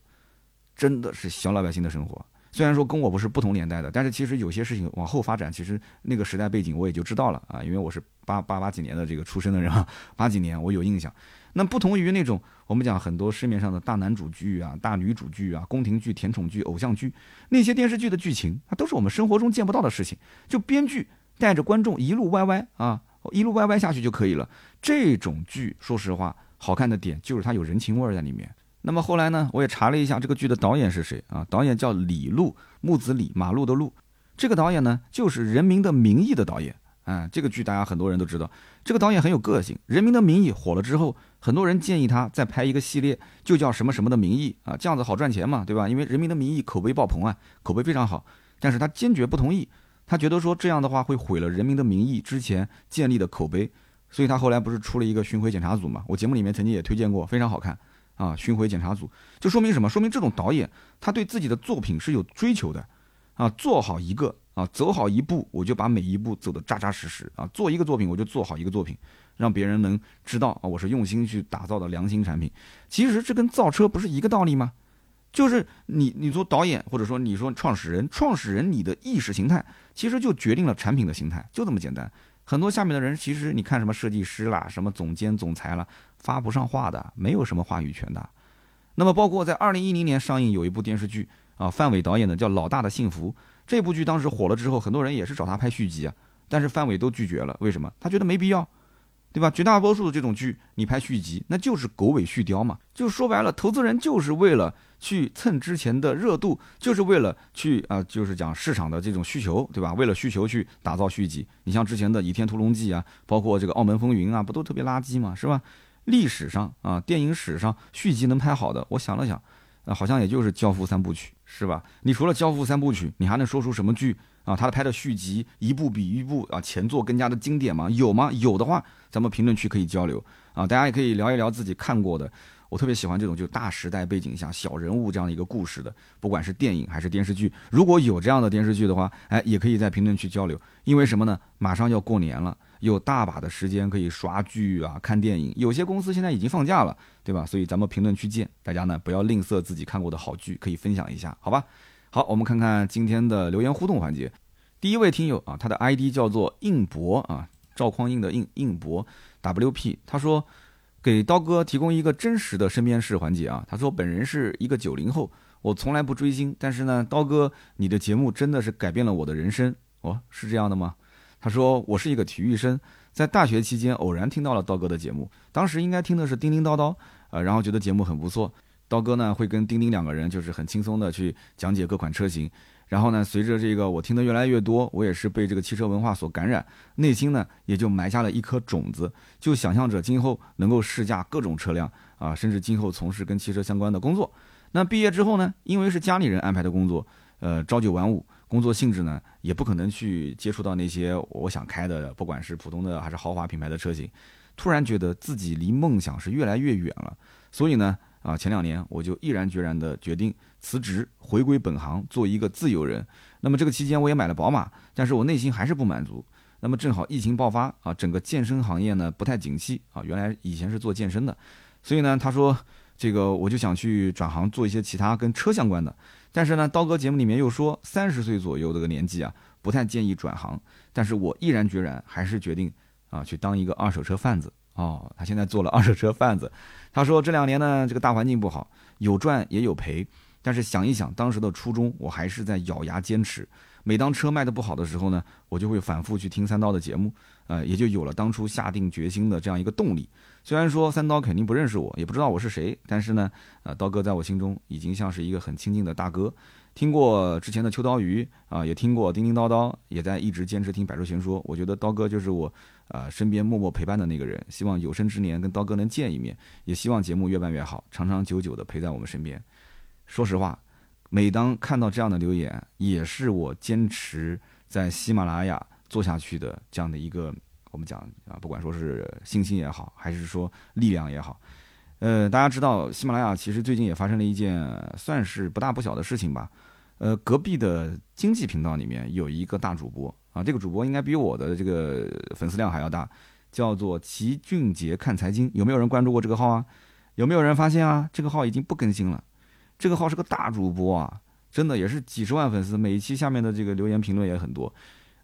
真的是小老百姓的生活。虽然说跟我不是不同年代的，但是其实有些事情往后发展，其实那个时代背景我也就知道了啊，因为我是八八八几年的这个出生的人啊，八几年我有印象。那不同于那种我们讲很多市面上的大男主剧啊、大女主剧啊、宫廷剧、甜宠剧、偶像剧，那些电视剧的剧情，它都是我们生活中见不到的事情。就编剧带着观众一路歪歪啊，一路歪歪下去就可以了。这种剧，说实话，好看的点就是它有人情味在里面。那么后来呢，我也查了一下这个剧的导演是谁啊？导演叫李路，木子李，马路的路。这个导演呢，就是《人民的名义》的导演。啊，这个剧大家很多人都知道，这个导演很有个性。《人民的名义》火了之后，很多人建议他再拍一个系列，就叫什么什么的名义啊，这样子好赚钱嘛，对吧？因为《人民的名义》口碑爆棚啊，口碑非常好。但是他坚决不同意，他觉得说这样的话会毁了《人民的名义》之前建立的口碑，所以他后来不是出了一个巡回检查组嘛？我节目里面曾经也推荐过，非常好看啊。巡回检查组就说明什么？说明这种导演他对自己的作品是有追求的啊，做好一个。啊，走好一步，我就把每一步走得扎扎实实啊！做一个作品，我就做好一个作品，让别人能知道啊，我是用心去打造的良心产品。其实这跟造车不是一个道理吗？就是你，你做导演，或者说你说创始人，创始人你的意识形态，其实就决定了产品的形态，就这么简单。很多下面的人，其实你看什么设计师啦，什么总监、总裁啦，发不上话的，没有什么话语权的。那么包括在二零一零年上映有一部电视剧啊，范伟导演的叫《老大的幸福》。这部剧当时火了之后，很多人也是找他拍续集啊，但是范伟都拒绝了。为什么？他觉得没必要，对吧？绝大多数的这种剧，你拍续集，那就是狗尾续貂嘛。就说白了，投资人就是为了去蹭之前的热度，就是为了去啊，就是讲市场的这种需求，对吧？为了需求去打造续集。你像之前的《倚天屠龙记》啊，包括这个《澳门风云》啊，不都特别垃圾嘛，是吧？历史上啊，电影史上续集能拍好的，我想了想。好像也就是《教父》三部曲，是吧？你除了《教父》三部曲，你还能说出什么剧啊？他拍的续集一部比一部啊，前作更加的经典吗？有吗？有的话，咱们评论区可以交流啊，大家也可以聊一聊自己看过的。我特别喜欢这种就大时代背景下小人物这样的一个故事的，不管是电影还是电视剧，如果有这样的电视剧的话，哎，也可以在评论区交流。因为什么呢？马上要过年了。有大把的时间可以刷剧啊、看电影，有些公司现在已经放假了，对吧？所以咱们评论区见，大家呢不要吝啬自己看过的好剧，可以分享一下，好吧？好，我们看看今天的留言互动环节。第一位听友啊，他的 ID 叫做硬博啊，赵匡胤的硬硬博 WP，他说给刀哥提供一个真实的身边事环节啊。他说本人是一个九零后，我从来不追星，但是呢，刀哥你的节目真的是改变了我的人生哦，是这样的吗？他说：“我是一个体育生，在大学期间偶然听到了刀哥的节目，当时应该听的是叮叮叨叨，呃，然后觉得节目很不错。刀哥呢会跟丁丁两个人就是很轻松的去讲解各款车型，然后呢，随着这个我听的越来越多，我也是被这个汽车文化所感染，内心呢也就埋下了一颗种子，就想象着今后能够试驾各种车辆啊，甚至今后从事跟汽车相关的工作。那毕业之后呢，因为是家里人安排的工作，呃，朝九晚五。”工作性质呢，也不可能去接触到那些我想开的，不管是普通的还是豪华品牌的车型。突然觉得自己离梦想是越来越远了，所以呢，啊，前两年我就毅然决然的决定辞职，回归本行，做一个自由人。那么这个期间我也买了宝马，但是我内心还是不满足。那么正好疫情爆发啊，整个健身行业呢不太景气啊，原来以前是做健身的，所以呢，他说这个我就想去转行做一些其他跟车相关的。但是呢，刀哥节目里面又说，三十岁左右这个年纪啊，不太建议转行。但是我毅然决然，还是决定啊，去当一个二手车贩子。哦，他现在做了二手车贩子。他说这两年呢，这个大环境不好，有赚也有赔。但是想一想当时的初衷，我还是在咬牙坚持。每当车卖的不好的时候呢，我就会反复去听三刀的节目，呃，也就有了当初下定决心的这样一个动力。虽然说三刀肯定不认识我，也不知道我是谁，但是呢，呃，刀哥在我心中已经像是一个很亲近的大哥。听过之前的秋刀鱼啊，也听过叮叮叨叨，也在一直坚持听百说全说。我觉得刀哥就是我，呃，身边默默陪伴的那个人。希望有生之年跟刀哥能见一面，也希望节目越办越好，长长久久的陪在我们身边。说实话，每当看到这样的留言，也是我坚持在喜马拉雅做下去的这样的一个。我们讲啊，不管说是信心也好，还是说力量也好，呃，大家知道喜马拉雅其实最近也发生了一件算是不大不小的事情吧。呃，隔壁的经济频道里面有一个大主播啊，这个主播应该比我的这个粉丝量还要大，叫做齐俊杰看财经。有没有人关注过这个号啊？有没有人发现啊？这个号已经不更新了。这个号是个大主播啊，真的也是几十万粉丝，每一期下面的这个留言评论也很多。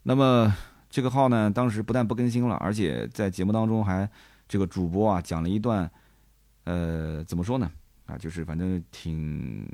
那么。这个号呢，当时不但不更新了，而且在节目当中还这个主播啊讲了一段，呃，怎么说呢？啊，就是反正挺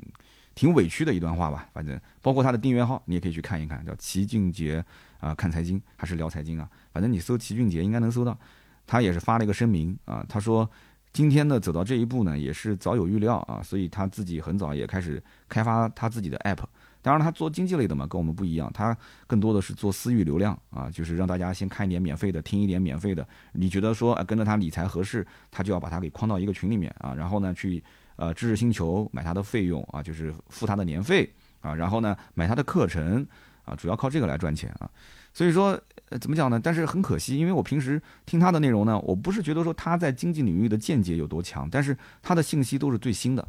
挺委屈的一段话吧。反正包括他的订阅号，你也可以去看一看，叫齐俊杰啊，看财经还是聊财经啊？反正你搜齐俊杰应该能搜到。他也是发了一个声明啊，他说今天呢走到这一步呢，也是早有预料啊，所以他自己很早也开始开发他自己的 app。当然，他做经济类的嘛，跟我们不一样，他更多的是做私域流量啊，就是让大家先看一点免费的，听一点免费的。你觉得说跟着他理财合适，他就要把他给框到一个群里面啊，然后呢去呃知识星球买他的费用啊，就是付他的年费啊，然后呢买他的课程啊，主要靠这个来赚钱啊。所以说呃怎么讲呢？但是很可惜，因为我平时听他的内容呢，我不是觉得说他在经济领域的见解有多强，但是他的信息都是最新的。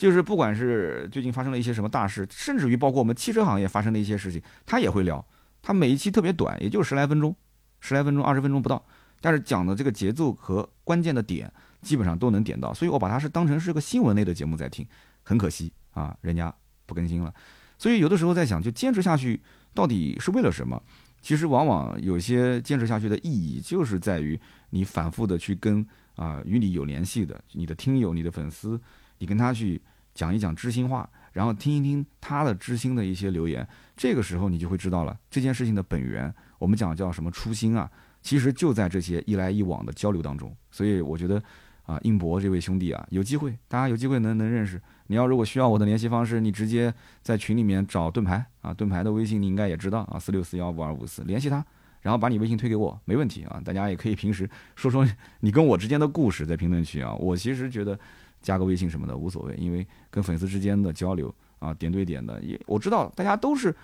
就是不管是最近发生了一些什么大事，甚至于包括我们汽车行业发生的一些事情，他也会聊。他每一期特别短，也就十来分钟，十来分钟、二十分钟不到，但是讲的这个节奏和关键的点基本上都能点到，所以我把它是当成是个新闻类的节目在听。很可惜啊，人家不更新了。所以有的时候在想，就坚持下去到底是为了什么？其实往往有些坚持下去的意义，就是在于你反复的去跟啊与你有联系的你的听友、你的粉丝。你跟他去讲一讲知心话，然后听一听他的知心的一些留言，这个时候你就会知道了这件事情的本源。我们讲叫什么初心啊？其实就在这些一来一往的交流当中。所以我觉得啊，应博这位兄弟啊，有机会，大家有机会能能认识。你要如果需要我的联系方式，你直接在群里面找盾牌啊，盾牌的微信你应该也知道啊，四六四幺五二五四，联系他，然后把你微信推给我，没问题啊。大家也可以平时说说你跟我之间的故事在评论区啊。我其实觉得。加个微信什么的无所谓，因为跟粉丝之间的交流啊，点对点的，也我知道大家都是。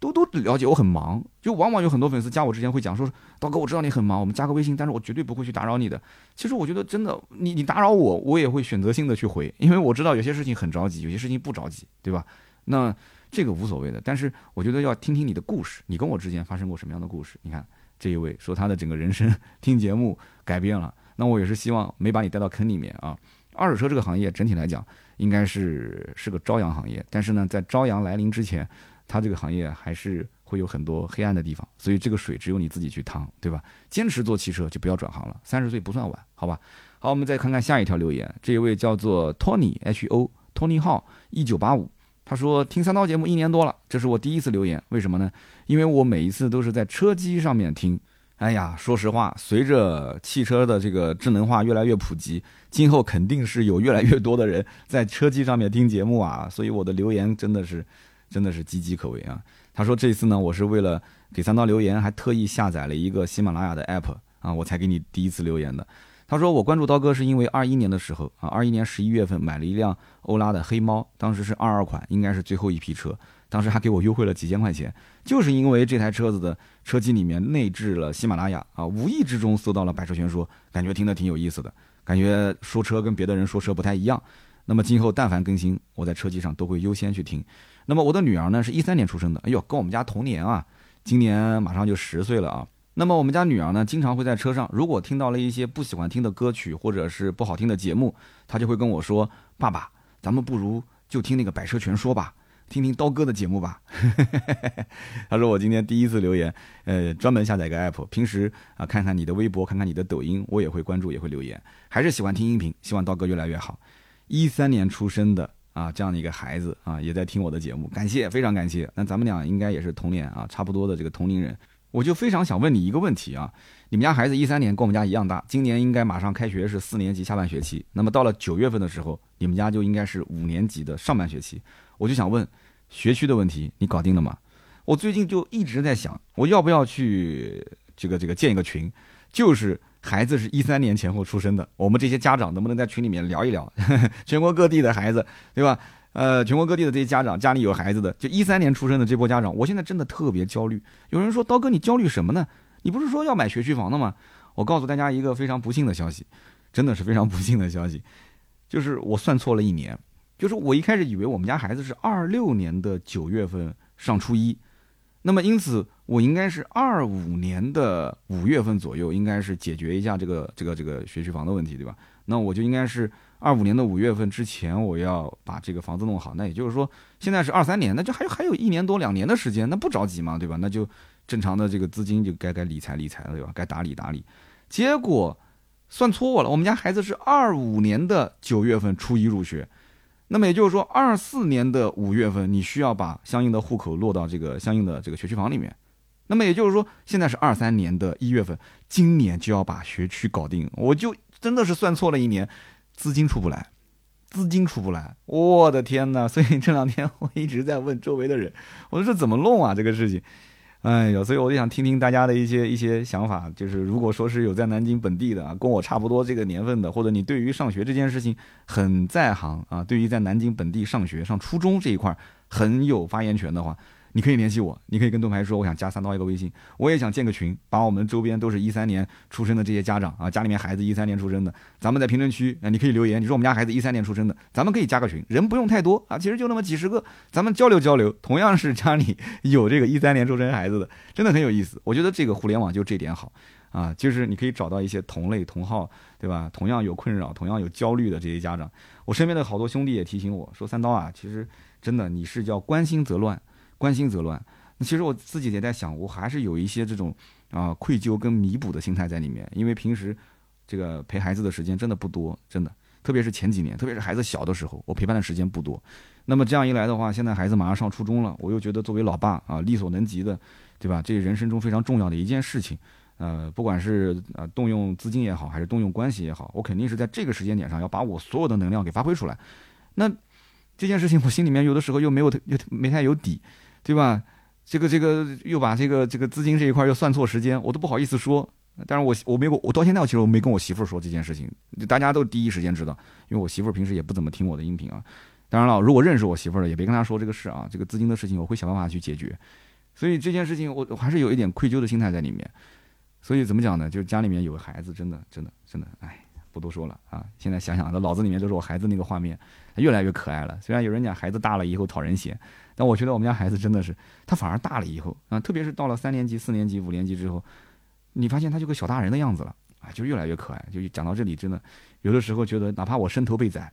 都都了解我很忙，就往往有很多粉丝加我之前会讲说，刀哥我知道你很忙，我们加个微信，但是我绝对不会去打扰你的。其实我觉得真的，你你打扰我，我也会选择性的去回，因为我知道有些事情很着急，有些事情不着急，对吧？那这个无所谓的，但是我觉得要听听你的故事，你跟我之间发生过什么样的故事？你看这一位说他的整个人生 听节目改变了，那我也是希望没把你带到坑里面啊。二手车这个行业整体来讲应该是是个朝阳行业，但是呢，在朝阳来临之前。它这个行业还是会有很多黑暗的地方，所以这个水只有你自己去趟，对吧？坚持做汽车就不要转行了，三十岁不算晚，好吧？好，我们再看看下一条留言，这一位叫做 Tony H O Tony 号一九八五，他说听三刀节目一年多了，这是我第一次留言，为什么呢？因为我每一次都是在车机上面听。哎呀，说实话，随着汽车的这个智能化越来越普及，今后肯定是有越来越多的人在车机上面听节目啊，所以我的留言真的是。真的是岌岌可危啊！他说这次呢，我是为了给三刀留言，还特意下载了一个喜马拉雅的 app 啊，我才给你第一次留言的。他说我关注刀哥是因为二一年的时候啊，二一年十一月份买了一辆欧拉的黑猫，当时是二二款，应该是最后一批车，当时还给我优惠了几千块钱，就是因为这台车子的车机里面内置了喜马拉雅啊，无意之中搜到了百车全说，感觉听得挺有意思的，感觉说车跟别的人说车不太一样。那么今后但凡更新，我在车机上都会优先去听。那么我的女儿呢，是一三年出生的，哎呦，跟我们家同年啊，今年马上就十岁了啊。那么我们家女儿呢，经常会在车上，如果听到了一些不喜欢听的歌曲或者是不好听的节目，她就会跟我说：“爸爸，咱们不如就听那个《百车全说》吧，听听刀哥的节目吧。”他说我今天第一次留言，呃，专门下载个 app，平时啊看看你的微博，看看你的抖音，我也会关注，也会留言，还是喜欢听音频，希望刀哥越来越好。一三年出生的。啊，这样的一个孩子啊，也在听我的节目，感谢，非常感谢。那咱们俩应该也是同年啊，差不多的这个同龄人。我就非常想问你一个问题啊，你们家孩子一三年跟我们家一样大，今年应该马上开学是四年级下半学期，那么到了九月份的时候，你们家就应该是五年级的上半学期。我就想问，学区的问题你搞定了吗？我最近就一直在想，我要不要去这个这个建一个群，就是。孩子是一三年前后出生的，我们这些家长能不能在群里面聊一聊？全国各地的孩子，对吧？呃，全国各地的这些家长家里有孩子的，就一三年出生的这波家长，我现在真的特别焦虑。有人说刀哥，你焦虑什么呢？你不是说要买学区房的吗？我告诉大家一个非常不幸的消息，真的是非常不幸的消息，就是我算错了一年，就是我一开始以为我们家孩子是二六年的九月份上初一。那么因此，我应该是二五年的五月份左右，应该是解决一下这个这个这个学区房的问题，对吧？那我就应该是二五年的五月份之前，我要把这个房子弄好。那也就是说，现在是二三年，那就还有还有一年多两年的时间，那不着急嘛，对吧？那就正常的这个资金就该该理财理财了，对吧？该打理打理。结果算错了，我们家孩子是二五年的九月份初一入学。那么也就是说，二四年的五月份，你需要把相应的户口落到这个相应的这个学区房里面。那么也就是说，现在是二三年的一月份，今年就要把学区搞定。我就真的是算错了一年，资金出不来，资金出不来，我的天哪！所以这两天我一直在问周围的人，我说这怎么弄啊？这个事情。哎呦，所以我就想听听大家的一些一些想法，就是如果说是有在南京本地的啊，跟我差不多这个年份的，或者你对于上学这件事情很在行啊，对于在南京本地上学上初中这一块很有发言权的话。你可以联系我，你可以跟盾牌说，我想加三刀一个微信，我也想建个群，把我们周边都是一三年出生的这些家长啊，家里面孩子一三年出生的，咱们在评论区，啊，你可以留言，你说我们家孩子一三年出生的，咱们可以加个群，人不用太多啊，其实就那么几十个，咱们交流交流，同样是家里有这个一三年出生孩子的，真的很有意思。我觉得这个互联网就这点好啊，就是你可以找到一些同类同号，对吧？同样有困扰、同样有焦虑的这些家长，我身边的好多兄弟也提醒我说，三刀啊，其实真的你是叫关心则乱。关心则乱，那其实我自己也在想，我还是有一些这种啊愧疚跟弥补的心态在里面，因为平时这个陪孩子的时间真的不多，真的，特别是前几年，特别是孩子小的时候，我陪伴的时间不多。那么这样一来的话，现在孩子马上上初中了，我又觉得作为老爸啊，力所能及的，对吧？这人生中非常重要的一件事情，呃，不管是呃动用资金也好，还是动用关系也好，我肯定是在这个时间点上要把我所有的能量给发挥出来。那这件事情，我心里面有的时候又没有又没太有底。对吧？这个这个又把这个这个资金这一块又算错时间，我都不好意思说。但是我我没，我到现在我其实我没跟我媳妇儿说这件事情，大家都第一时间知道，因为我媳妇儿平时也不怎么听我的音频啊。当然了，如果认识我媳妇儿的，也别跟她说这个事啊，这个资金的事情我会想办法去解决。所以这件事情我我还是有一点愧疚的心态在里面。所以怎么讲呢？就是家里面有个孩子，真的真的真的，哎，不多说了啊。现在想想，这脑子里面都是我孩子那个画面，越来越可爱了。虽然有人讲孩子大了以后讨人嫌，但我觉得我们家孩子真的是，他反而大了以后啊，特别是到了三年级、四年级、五年级之后。你发现他就个小大人的样子了啊，就越来越可爱。就讲到这里，真的有的时候觉得，哪怕我伸头被宰，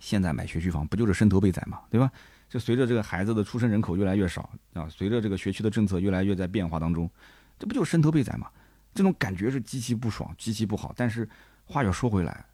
现在买学区房不就是伸头被宰嘛，对吧？就随着这个孩子的出生人口越来越少啊，随着这个学区的政策越来越在变化当中，这不就是伸头被宰嘛？这种感觉是极其不爽、极其不好。但是话又说回来，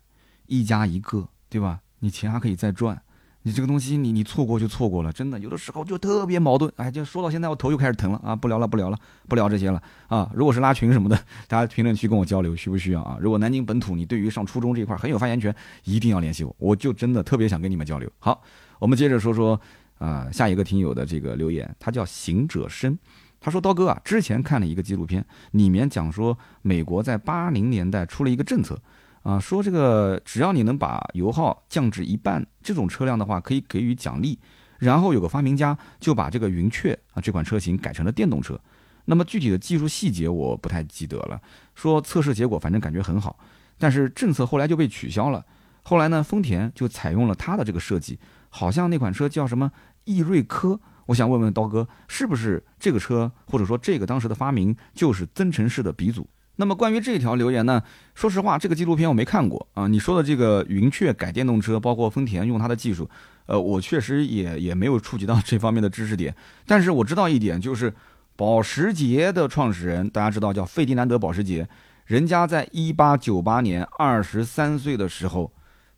一家一个，对吧？你钱还可以再赚。你这个东西，你你错过就错过了，真的有的时候就特别矛盾。哎，就说到现在，我头又开始疼了啊！不聊了，不聊了，不聊这些了啊！如果是拉群什么的，大家评论区跟我交流，需不需要啊？如果南京本土你对于上初中这一块很有发言权，一定要联系我，我就真的特别想跟你们交流。好，我们接着说说啊，下一个听友的这个留言，他叫行者生，他说刀哥啊，之前看了一个纪录片，里面讲说美国在八零年代出了一个政策。啊，说这个只要你能把油耗降至一半，这种车辆的话可以给予奖励。然后有个发明家就把这个云雀啊这款车型改成了电动车。那么具体的技术细节我不太记得了。说测试结果反正感觉很好，但是政策后来就被取消了。后来呢，丰田就采用了它的这个设计，好像那款车叫什么易瑞科。我想问问刀哥，是不是这个车或者说这个当时的发明就是增程式的鼻祖？那么关于这条留言呢，说实话，这个纪录片我没看过啊。你说的这个云雀改电动车，包括丰田用它的技术，呃，我确实也也没有触及到这方面的知识点。但是我知道一点，就是保时捷的创始人，大家知道叫费迪南德·保时捷，人家在一八九八年二十三岁的时候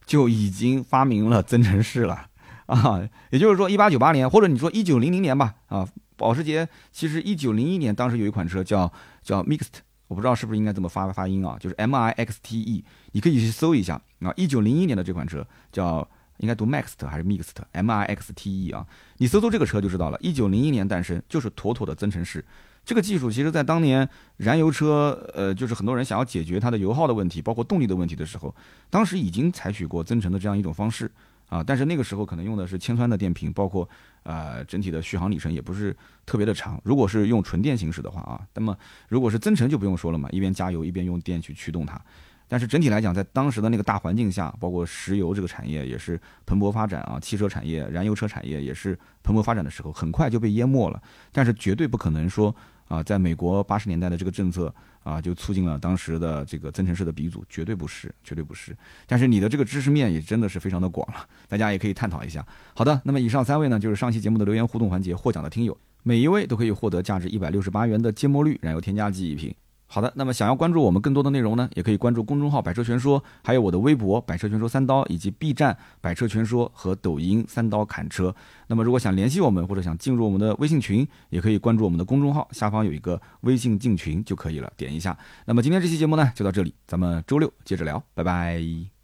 就已经发明了增程式了 啊。也就是说，一八九八年，或者你说一九零零年吧，啊，保时捷其实一九零一年当时有一款车叫叫 Mixed。我不知道是不是应该这么发发音啊？就是 M I X T E，你可以去搜一下啊。一九零一年的这款车叫应该读 Maxed 还是 Mixed？M I X T E 啊，你搜搜这个车就知道了。一九零一年诞生，就是妥妥的增程式。这个技术其实在当年燃油车，呃，就是很多人想要解决它的油耗的问题，包括动力的问题的时候，当时已经采取过增程的这样一种方式。啊，但是那个时候可能用的是铅酸的电瓶，包括呃整体的续航里程也不是特别的长。如果是用纯电行驶的话啊，那么如果是增程就不用说了嘛，一边加油一边用电去驱动它。但是整体来讲，在当时的那个大环境下，包括石油这个产业也是蓬勃发展啊，汽车产业、燃油车产业也是蓬勃发展的时候，很快就被淹没了。但是绝对不可能说啊，在美国八十年代的这个政策。啊，就促进了当时的这个增程式的鼻祖，绝对不是，绝对不是。但是你的这个知识面也真的是非常的广了，大家也可以探讨一下。好的，那么以上三位呢，就是上期节目的留言互动环节获奖的听友，每一位都可以获得价值一百六十八元的芥末绿燃油添加剂一瓶。好的，那么想要关注我们更多的内容呢，也可以关注公众号“百车全说”，还有我的微博“百车全说三刀”，以及 B 站“百车全说”和抖音“三刀砍车”。那么如果想联系我们，或者想进入我们的微信群，也可以关注我们的公众号，下方有一个微信进群就可以了，点一下。那么今天这期节目呢，就到这里，咱们周六接着聊，拜拜。